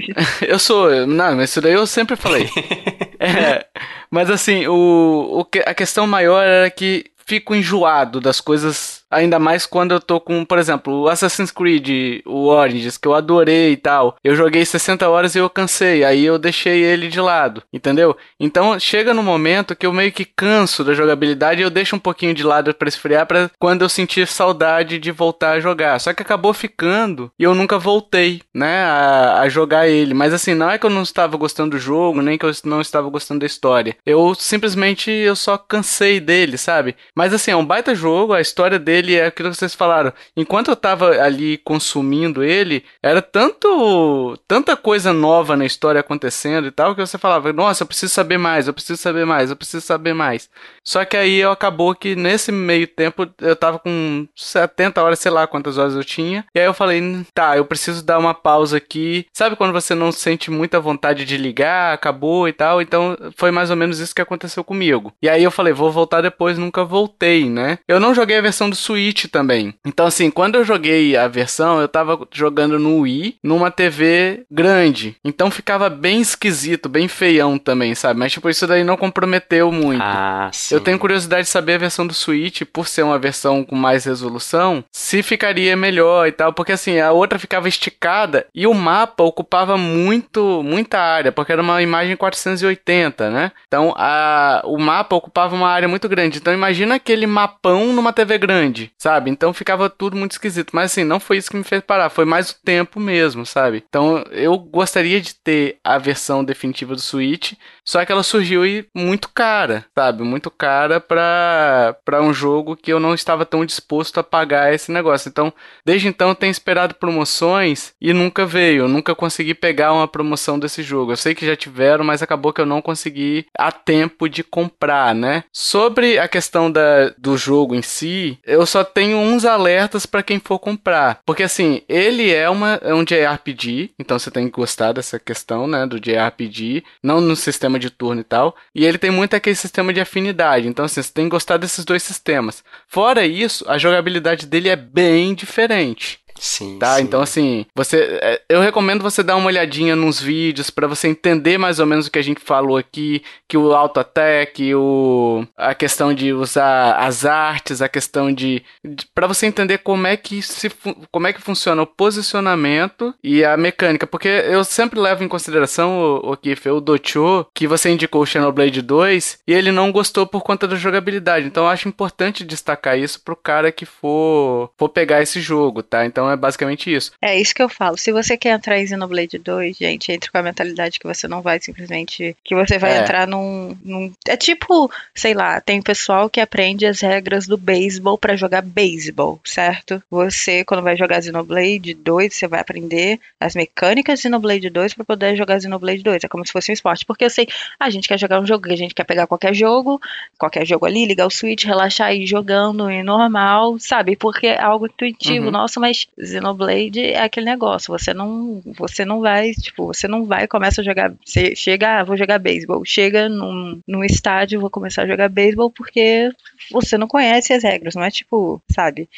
Eu sou. Não, mas isso daí eu sempre falei. É, mas assim, o, o que- a questão maior era que fico enjoado das coisas, ainda mais quando eu tô com, por exemplo, o Assassin's Creed, o Origins, que eu adorei e tal. Eu joguei 60 horas e eu cansei, aí eu deixei ele de lado, entendeu? Então chega no momento que eu meio que canso da jogabilidade e eu deixo um pouquinho de lado pra esfriar pra quando eu sentir saudade de voltar a jogar. Só que acabou ficando e eu nunca voltei, né, a, a jogar ele. Mas assim, não é que eu não estava gostando do jogo, nem que eu não estava gostando da história. Eu simplesmente eu só cansei dele, sabe? Mas assim, é um baita jogo, a história dele é aquilo que vocês falaram. Enquanto eu tava ali consumindo ele, era tanto tanta coisa nova na história acontecendo e tal que você falava, nossa, eu preciso saber mais, eu preciso saber mais, eu preciso saber mais. Só que aí eu acabou que nesse meio tempo eu tava com 70 horas, sei lá quantas horas eu tinha. E aí eu falei, tá, eu preciso dar uma pausa aqui. Sabe quando você não sente muita vontade de ligar, acabou e tal? Então foi mais ou menos isso que aconteceu comigo. E aí eu falei, vou voltar depois, nunca voltei, né? Eu não joguei a versão do Switch também. Então assim, quando eu joguei a versão, eu tava jogando no Wii, numa TV grande. Então ficava bem esquisito, bem feião também, sabe? Mas tipo, isso daí não comprometeu muito. Ah, sim. Eu tenho curiosidade de saber a versão do Switch, por ser uma versão com mais resolução, se ficaria melhor e tal, porque assim, a outra ficava esticada e o mapa ocupava muito, muita área, porque era uma imagem 480, né? Então, a, o mapa ocupava uma área muito grande. Então, imagina aquele mapão numa TV grande, sabe? Então, ficava tudo muito esquisito. Mas assim, não foi isso que me fez parar, foi mais o tempo mesmo, sabe? Então, eu gostaria de ter a versão definitiva do Switch, só que ela surgiu e muito cara, sabe? Muito cara pra, pra um jogo que eu não estava tão disposto a pagar esse negócio. Então, desde então eu tenho esperado promoções e nunca veio. Eu nunca consegui pegar uma promoção desse jogo. Eu sei que já tiveram, mas acabou que eu não consegui a tempo de comprar, né? Sobre a questão da, do jogo em si, eu só tenho uns alertas pra quem for comprar. Porque assim, ele é, uma, é um JRPG, então você tem que gostar dessa questão, né? Do JRPG, não no sistema de turno e tal. E ele tem muito aquele sistema de afinidade. Então, assim, você tem que gostar desses dois sistemas. Fora isso, a jogabilidade dele é bem diferente. Sim, Tá, sim. então assim, você, é, eu recomendo você dar uma olhadinha nos vídeos pra você entender mais ou menos o que a gente falou aqui, que o auto attack, o a questão de usar as artes, a questão de, de para você entender como é que se como é que funciona o posicionamento e a mecânica, porque eu sempre levo em consideração o, o Kiffer, o Docho, que você indicou o Xenoblade 2, e ele não gostou por conta da jogabilidade. Então eu acho importante destacar isso pro cara que for for pegar esse jogo, tá? Então Então é basicamente isso. É isso que eu falo. Se você quer entrar em Xenoblade 2, gente, entre com a mentalidade que você não vai simplesmente. Que você vai É. entrar num, num- É tipo, sei lá, tem pessoal que aprende as regras do beisebol pra jogar beisebol, certo? Você, quando vai jogar Xenoblade 2, você vai aprender as mecânicas de Xenoblade 2 pra poder jogar Xenoblade 2. É como se fosse um esporte. Porque eu sei, a gente quer jogar um jogo, a gente quer pegar qualquer jogo, qualquer jogo ali, ligar o Switch, relaxar e ir jogando e normal, sabe? Porque é algo intuitivo Uhum. nosso, mas Xenoblade é aquele negócio, você não, você não vai, tipo, você não vai começa a jogar, você chega, ah, vou jogar beisebol, chega num, num estádio, vou começar a jogar beisebol porque você não conhece as regras, não é tipo, sabe?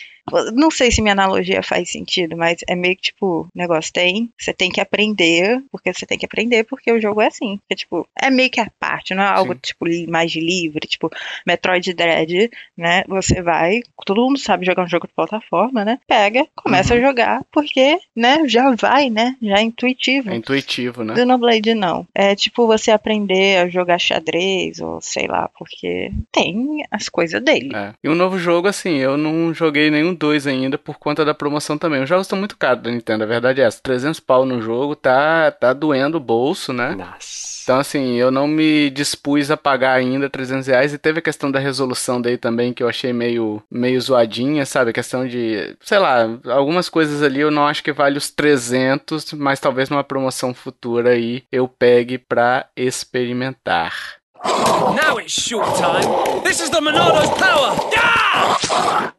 Não sei se minha analogia faz sentido, mas é meio que tipo, negócio tem, você tem que aprender, porque você tem que aprender, porque o jogo é assim. É tipo, é meio que a parte, não é algo Sim. tipo mais livre, tipo Metroid Dread, né? Você vai, todo mundo sabe jogar um jogo de plataforma, né? Pega, começa Uhum. a jogar, porque, né, já vai, né? Já é intuitivo. É intuitivo, né? Xenoblade não. É tipo você aprender a jogar xadrez, ou sei lá, porque tem as coisas dele. É. E um novo jogo, assim, eu não joguei nenhum dois ainda por conta da promoção também. Os jogos estão muito caros da Nintendo, a verdade é essa. 300 pau no jogo tá, tá doendo o bolso, né? Nossa. Então, assim, eu não me dispus a pagar ainda 300 reais. E teve a questão da resolução daí também, que eu achei meio, meio zoadinha, sabe? A questão de, sei lá, algumas coisas ali eu não acho que vale os 300, mas talvez numa promoção futura aí eu pegue pra experimentar. Now it's showtime. This is the Monono's power. Yeah!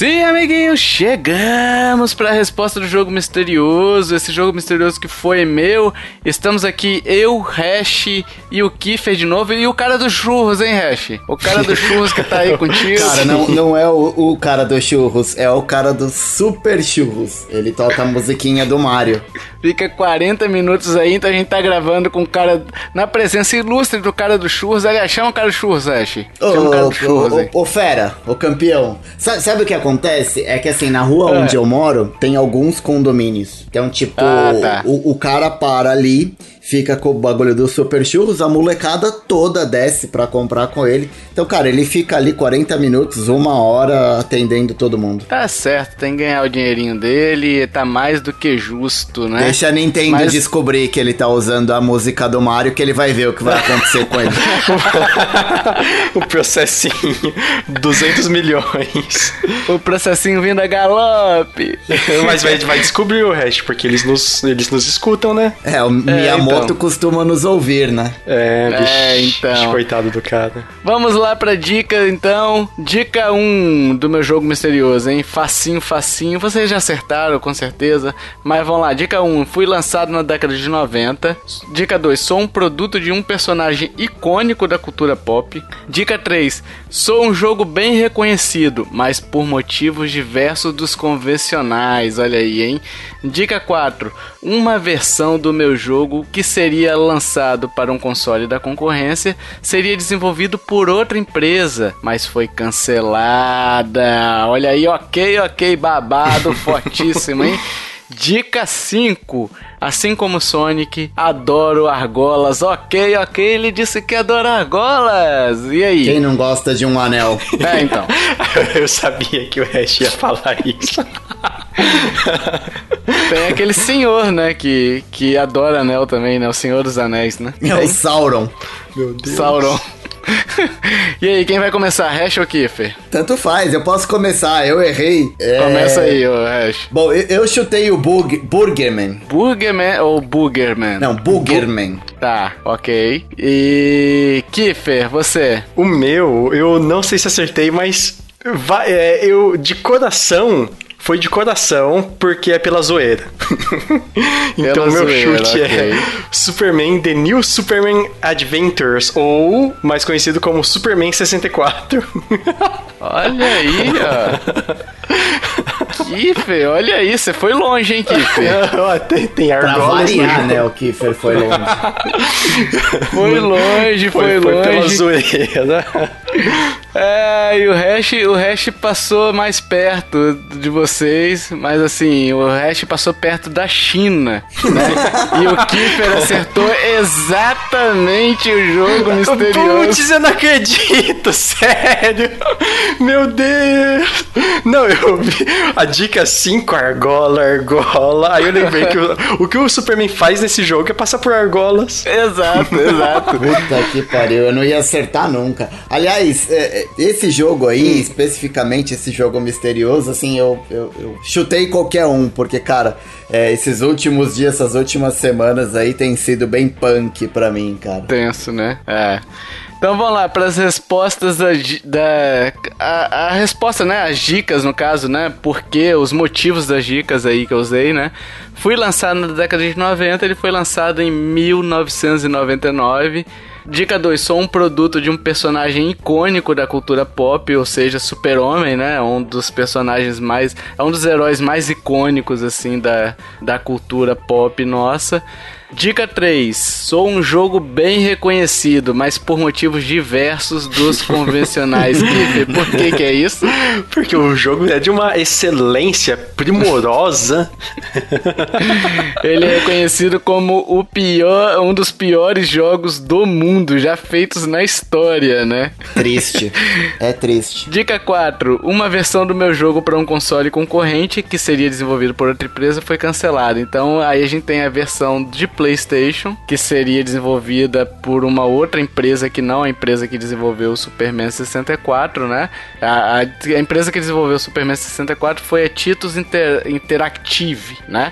Sim, amiguinhos, chegamos para a resposta do jogo misterioso. Esse jogo misterioso que foi meu. Estamos aqui, eu, Hash e o Kiffer de novo. E o cara do churros, hein, Hash? O cara do churros que tá aí contigo. Cara, não, não é o, o cara do churros, é o cara do super churros. Ele toca a musiquinha do Mario. Fica 40 minutos aí, então a gente tá gravando com o cara. Na presença ilustre do cara do churros. Aliás, chama o cara do churros, Hash. Ô, Chama o cara do churros ô, aí. ô, ô, fera, ô campeão. Sa- Sabe, o que acontece? É que assim, na rua É. onde eu moro, tem alguns condomínios. Então, tipo, Ah, tá. o, o cara para ali, fica com o bagulho do super churros, a molecada toda desce pra comprar com ele. Então, cara, ele fica ali 40 minutos, uma hora atendendo todo mundo. Tá certo, tem que ganhar o dinheirinho dele, tá mais do que justo, né? Deixa a Nintendo Mas- descobrir que ele tá usando a música do Mario, que ele vai ver o que vai acontecer com ele. o processinho, 200 milhões. O processinho vindo a galope. Mas vai, vai descobrir o resto, porque eles nos, eles nos escutam, né? É, o Miyamoto então. costuma nos ouvir, né? É, bicho, É, então. bicho, coitado do cara. Vamos lá pra dica, então. Dica 1 do meu jogo misterioso, hein? Facinho, facinho. Vocês já acertaram, com certeza. Mas vamos lá. Dica 1. Fui lançado na década de 90. Dica 2. Sou um produto de um personagem icônico da cultura pop. Dica 3. Sou um jogo bem reconhecido, mas por motivos diversos dos convencionais. Olha aí, hein? Dica 4. Uma versão do meu jogo que seria lançado para um console da concorrência seria desenvolvido por outra empresa, mas foi cancelada. Olha aí, ok, ok, babado fortíssimo, hein? Dica 5. Assim como Sonic, adoro argolas. Ok, ok, ele disse que adora argolas. E aí? Quem não gosta de um anel? É, então. Eu sabia que o resto ia falar isso. Tem aquele senhor, né, que, que adora anel também, né? O Senhor dos Anéis, né? É o Sauron. Meu Deus. Sauron. e aí, quem vai começar? Hash ou Kiffer? Tanto faz, eu posso começar, eu errei. É, Começa aí, ô Hash. Bom, eu, eu chutei o Bug, Burgerman. Burgerman ou Boogerman? Não, Burgerman. Tá, ok. E. Kiffer, você? O meu, eu não sei se acertei, mas vai, é, eu de coração foi de coração porque é pela zoeira. então Pela meu zoeira, chute ok. é Superman The New Superman Adventures ou mais conhecido como Superman 64. Olha aí, ó. Kiffer, olha aí, você foi longe, hein, Kiffer? tem, tem no variar, né? O Kiefer foi longe. Foi longe, foi, Foi, foi pela longe. zoeira. É, e o hash, o hash passou mais perto de vocês, mas assim, o hash passou perto da China, né? e o Kiefer acertou exatamente o jogo misterioso. Putz, eu não acredito, sério. Meu Deus. Não, eu vi a dica 5, argola, argola. Aí eu lembrei que o, o que o Superman faz nesse jogo é passar por argolas. Exato, exato. Puta que pariu, eu não ia acertar nunca. Aliás, é, é, esse jogo aí, especificamente esse jogo misterioso, assim, eu, eu, eu chutei qualquer um, porque, cara, é, esses últimos dias, essas últimas semanas aí tem sido bem punk pra mim, cara. Tenso, né? É. Então vamos lá, para as respostas da. da a, a, resposta, né? As dicas, no caso, né? Porque os motivos das dicas aí que eu usei, né? Fui lançado na década de 90, ele foi lançado em 1999. Dica 2, sou um produto de um personagem icônico da cultura pop, ou seja, Super-Homem, né? Um dos personagens mais. É um dos heróis mais icônicos, assim, da, da cultura pop nossa. Dica 3. Sou um jogo bem reconhecido, mas por motivos diversos dos convencionais. por que que é isso? Porque o jogo é de uma excelência primorosa. Ele é conhecido como o pior, um dos piores jogos do mundo já feitos na história, né? Triste. É triste. Dica 4. Uma versão do meu jogo para um console concorrente, que seria desenvolvido por outra empresa, foi cancelada. Então aí a gente tem a versão de PlayStation, que seria desenvolvida por uma outra empresa que não a empresa que desenvolveu o Superman 64, né? A, a, a empresa que desenvolveu o Superman 64 foi a Titus Inter, Interactive, né?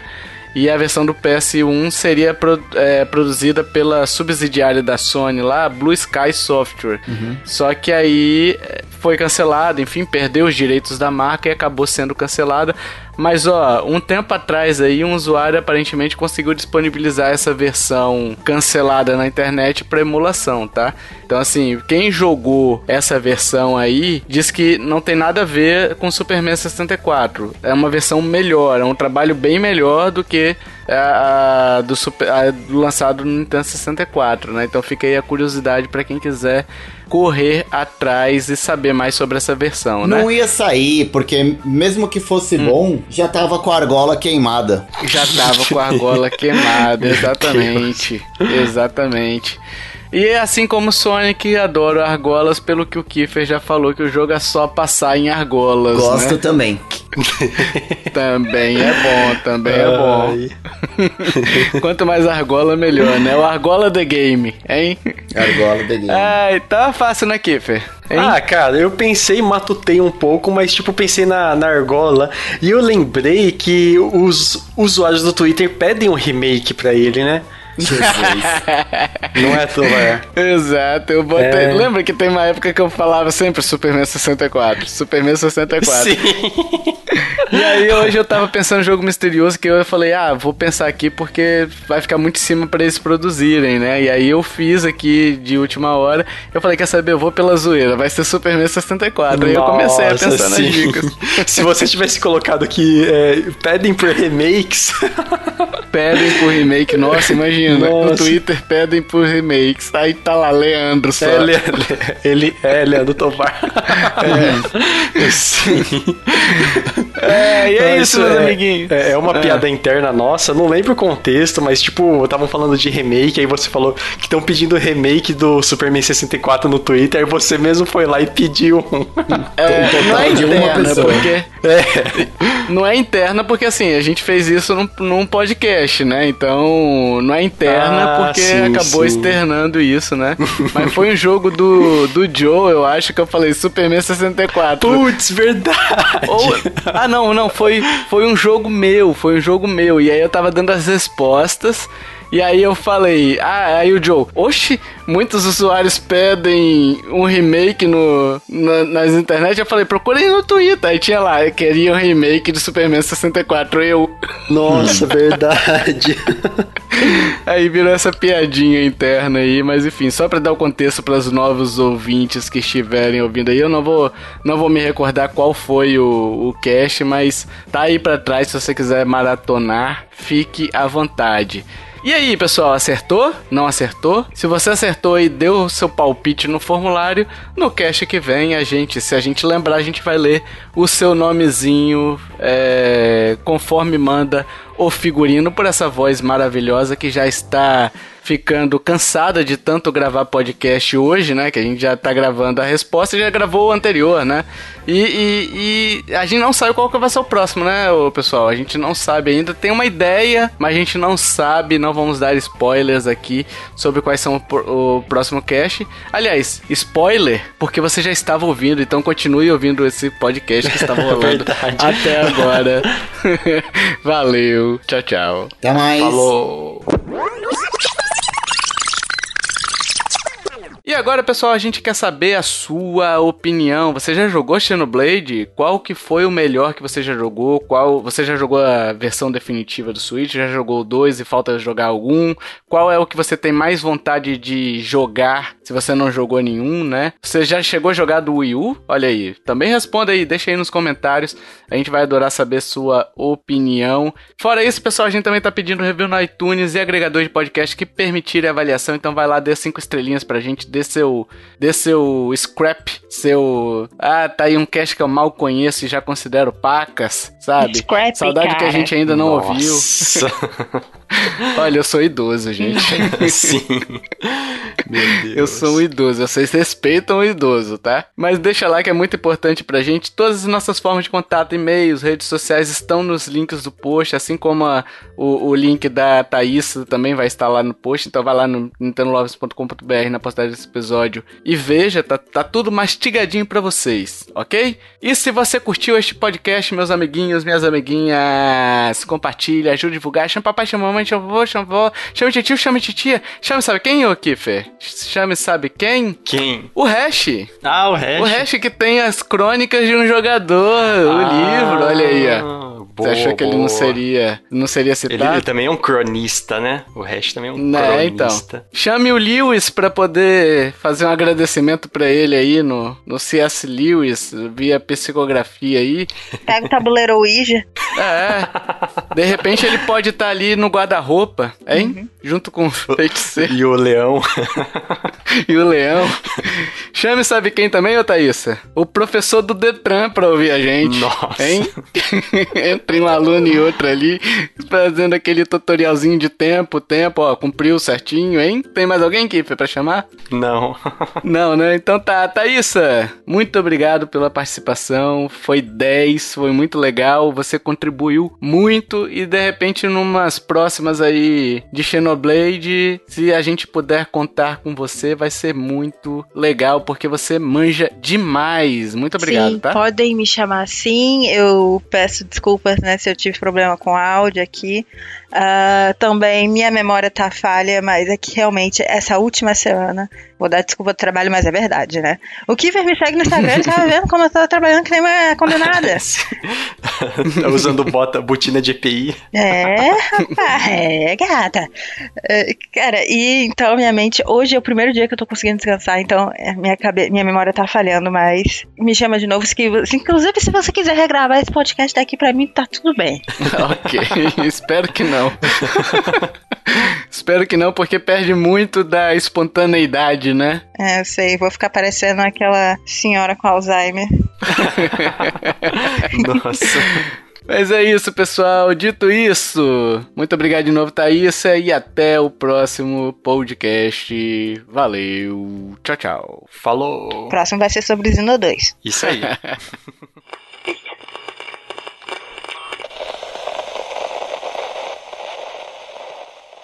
E a versão do PS1 seria pro, é, produzida pela subsidiária da Sony lá, Blue Sky Software. Uhum. Só que aí é, foi cancelada, enfim, perdeu os direitos da marca e acabou sendo cancelada. Mas ó, um tempo atrás aí um usuário aparentemente conseguiu disponibilizar essa versão cancelada na internet para emulação, tá? Então assim, quem jogou essa versão aí diz que não tem nada a ver com Superman 64. É uma versão melhor, é um trabalho bem melhor do que a, a do, super, a, do lançado no Nintendo 64, né? Então fica aí a curiosidade para quem quiser correr atrás e saber mais sobre essa versão, né? Não ia sair, porque mesmo que fosse hum. bom, já tava com a argola queimada. Já tava com a argola queimada, exatamente. exatamente. E é assim como Sonic adora argolas, pelo que o Kiefer já falou, que o jogo é só passar em argolas. Gosto né? também. também é bom, também é bom. Quanto mais argola, melhor, né? O argola the game, hein? Argola the game. Ai, tá fácil, né, Kiefer? Hein? Ah, cara, eu pensei, matutei um pouco, mas tipo, pensei na, na argola e eu lembrei que os usuários do Twitter pedem um remake pra ele, né? Jesus. Não é Tovar. Exato, eu botei. É... Lembra que tem uma época que eu falava sempre Superman 64, Superman 64. Sim. E aí hoje eu tava pensando em um jogo misterioso que eu falei, ah, vou pensar aqui porque vai ficar muito em cima para eles produzirem, né? E aí eu fiz aqui de última hora. Eu falei, quer saber, eu vou pela zoeira, vai ser Superman 64. Nossa, aí eu comecei a pensar sim. nas dicas. Se você tivesse colocado aqui, é, pedem por remakes. pedem por remake, nossa, imagina no Twitter pedem por remakes. Aí tá lá, Leandro só. É, Le, ele é Leandro Tovar. É. Sim. É, e é então, isso, meus é, amiguinhos. É, é uma é. piada interna nossa, não lembro o contexto, mas tipo, estavam falando de remake, aí você falou que estão pedindo remake do Superman 64 no Twitter, aí você mesmo foi lá e pediu um. É, um total não é de uma pessoa. Porque, é. Não é interna porque assim, a gente fez isso num, num podcast, né? Então, não é interna ah, porque sim, acabou sim. externando isso, né? Mas foi um jogo do, do Joe, eu acho que eu falei Superman 64. Putz, verdade. Ou, ah, não, não, foi, foi um jogo meu, foi um jogo meu. E aí eu tava dando as respostas. E aí eu falei, ah, aí o Joe, oxe, muitos usuários pedem um remake no, na, nas internet. Eu falei, procurei no Twitter. Aí tinha lá, queria um remake de Superman 64. Eu. Nossa, verdade. aí virou essa piadinha interna aí, mas enfim, só para dar o contexto para os novos ouvintes que estiverem ouvindo aí, eu não vou, não vou me recordar qual foi o, o cast, mas tá aí para trás se você quiser maratonar, fique à vontade. E aí, pessoal, acertou? Não acertou? Se você acertou e deu o seu palpite no formulário, no cast que vem, a gente, se a gente lembrar, a gente vai ler o seu nomezinho é, conforme manda o figurino por essa voz maravilhosa que já está ficando cansada de tanto gravar podcast hoje, né? Que a gente já tá gravando a resposta e já gravou o anterior, né? E, e, e, a gente não sabe qual que vai ser o próximo, né, pessoal? A gente não sabe ainda. Tem uma ideia, mas a gente não sabe. Não vamos dar spoilers aqui sobre quais são o, o próximo cast. Aliás, spoiler, porque você já estava ouvindo, então continue ouvindo esse podcast que estava rolando até agora. Valeu. Tchau, tchau. Até mais. Falou. E agora, pessoal, a gente quer saber a sua opinião. Você já jogou Xenoblade? Qual que foi o melhor que você já jogou? Qual você já jogou a versão definitiva do Switch? Já jogou 2 e falta jogar algum? Qual é o que você tem mais vontade de jogar se você não jogou nenhum, né? Você já chegou a jogar do Wii U? Olha aí. Também responda aí, deixa aí nos comentários. A gente vai adorar saber sua opinião. Fora isso, pessoal, a gente também tá pedindo review no iTunes e agregador de podcast que permitirem avaliação. Então vai lá, dê cinco estrelinhas pra gente dê seu, dê seu scrap, seu. Ah, tá aí um cast que eu mal conheço e já considero pacas, sabe? Scrap, Saudade cara. que a gente ainda não ouviu. Nossa. Olha, eu sou idoso, gente. Sim. Meu Deus. Eu sou um idoso, vocês respeitam o idoso, tá? Mas deixa lá que é muito importante pra gente. Todas as nossas formas de contato, e-mails, redes sociais estão nos links do post, assim como a- o, o link da Thaís também vai estar lá no post. Então vai lá no nintendolovers.com.br na postagem desse episódio e veja, tá, tá tudo mastigadinho pra vocês, ok? E se você curtiu este podcast, meus amiguinhos, minhas amiguinhas, compartilha, ajude a divulgar, chama papai, chama mamãe, chama vovô, chama vovó, chama tio, chama titia, chama sabe quem, ô Kiffer? Chame sabe quem? Quem? O Hash. Ah, o Hash. O Hash que tem as crônicas de um jogador, o livro, olha aí, ó. Você Boa, achou que ele não boa. seria, não seria Ele, citado? ele também é um cronista, né? O Hash também é um Né, então. cronista. Chame o Lewis pra poder fazer um agradecimento pra ele aí no, no CS Lewis, via psicografia aí. Pega o tabuleiro Ouija. É. De repente ele pode estar ali no guarda-roupa, hein? Uhum. Junto com o feiticeiro E o leão. e o leão. Chame sabe quem também, ô Thaísa? O professor do Detran pra ouvir a gente. Nossa. Hein? Entre um aluno e outro ali, fazendo aquele tutorialzinho de tempo, tempo, ó, cumpriu certinho, hein? Tem mais alguém aqui pra chamar? Não. Não, né? Então tá, Thaísa, muito obrigado pela participação. Foi 10, foi muito legal. Você contribuiu muito e de repente, numas próximas aí de Xenoblade, se a gente puder contar com você, vai ser muito legal, porque você manja demais. Muito obrigado, Sim, tá? podem me chamar assim. Eu peço desculpas, né, se eu tive problema com áudio aqui. Ah, também minha memória tá falha, mas é que realmente essa última semana, vou dar desculpa do trabalho, mas é verdade, né? O Kiefer me segue no Instagram, ele tava vendo como eu tava trabalhando que nem uma condenada. tá usando bota, botina de EPI. É, rapaz, é, gata. É, cara, e então minha mente, hoje é o primeiro dia que eu tô conseguindo descansar, então minha, cabe, minha memória tá falhando, mas me chama de novo. Se, inclusive, se você quiser regravar esse podcast daqui pra mim, tá tudo bem. ok, espero que não. espero que não, porque perde muito da espontaneidade, né? É, eu sei, vou ficar parecendo aquela senhora com Alzheimer. Nossa. Mas é isso, pessoal. Dito isso, muito obrigado de novo, Thaísa, e até o próximo podcast. Valeu. Tchau, tchau. Falou. O próximo vai ser sobre Zino 2. Isso aí.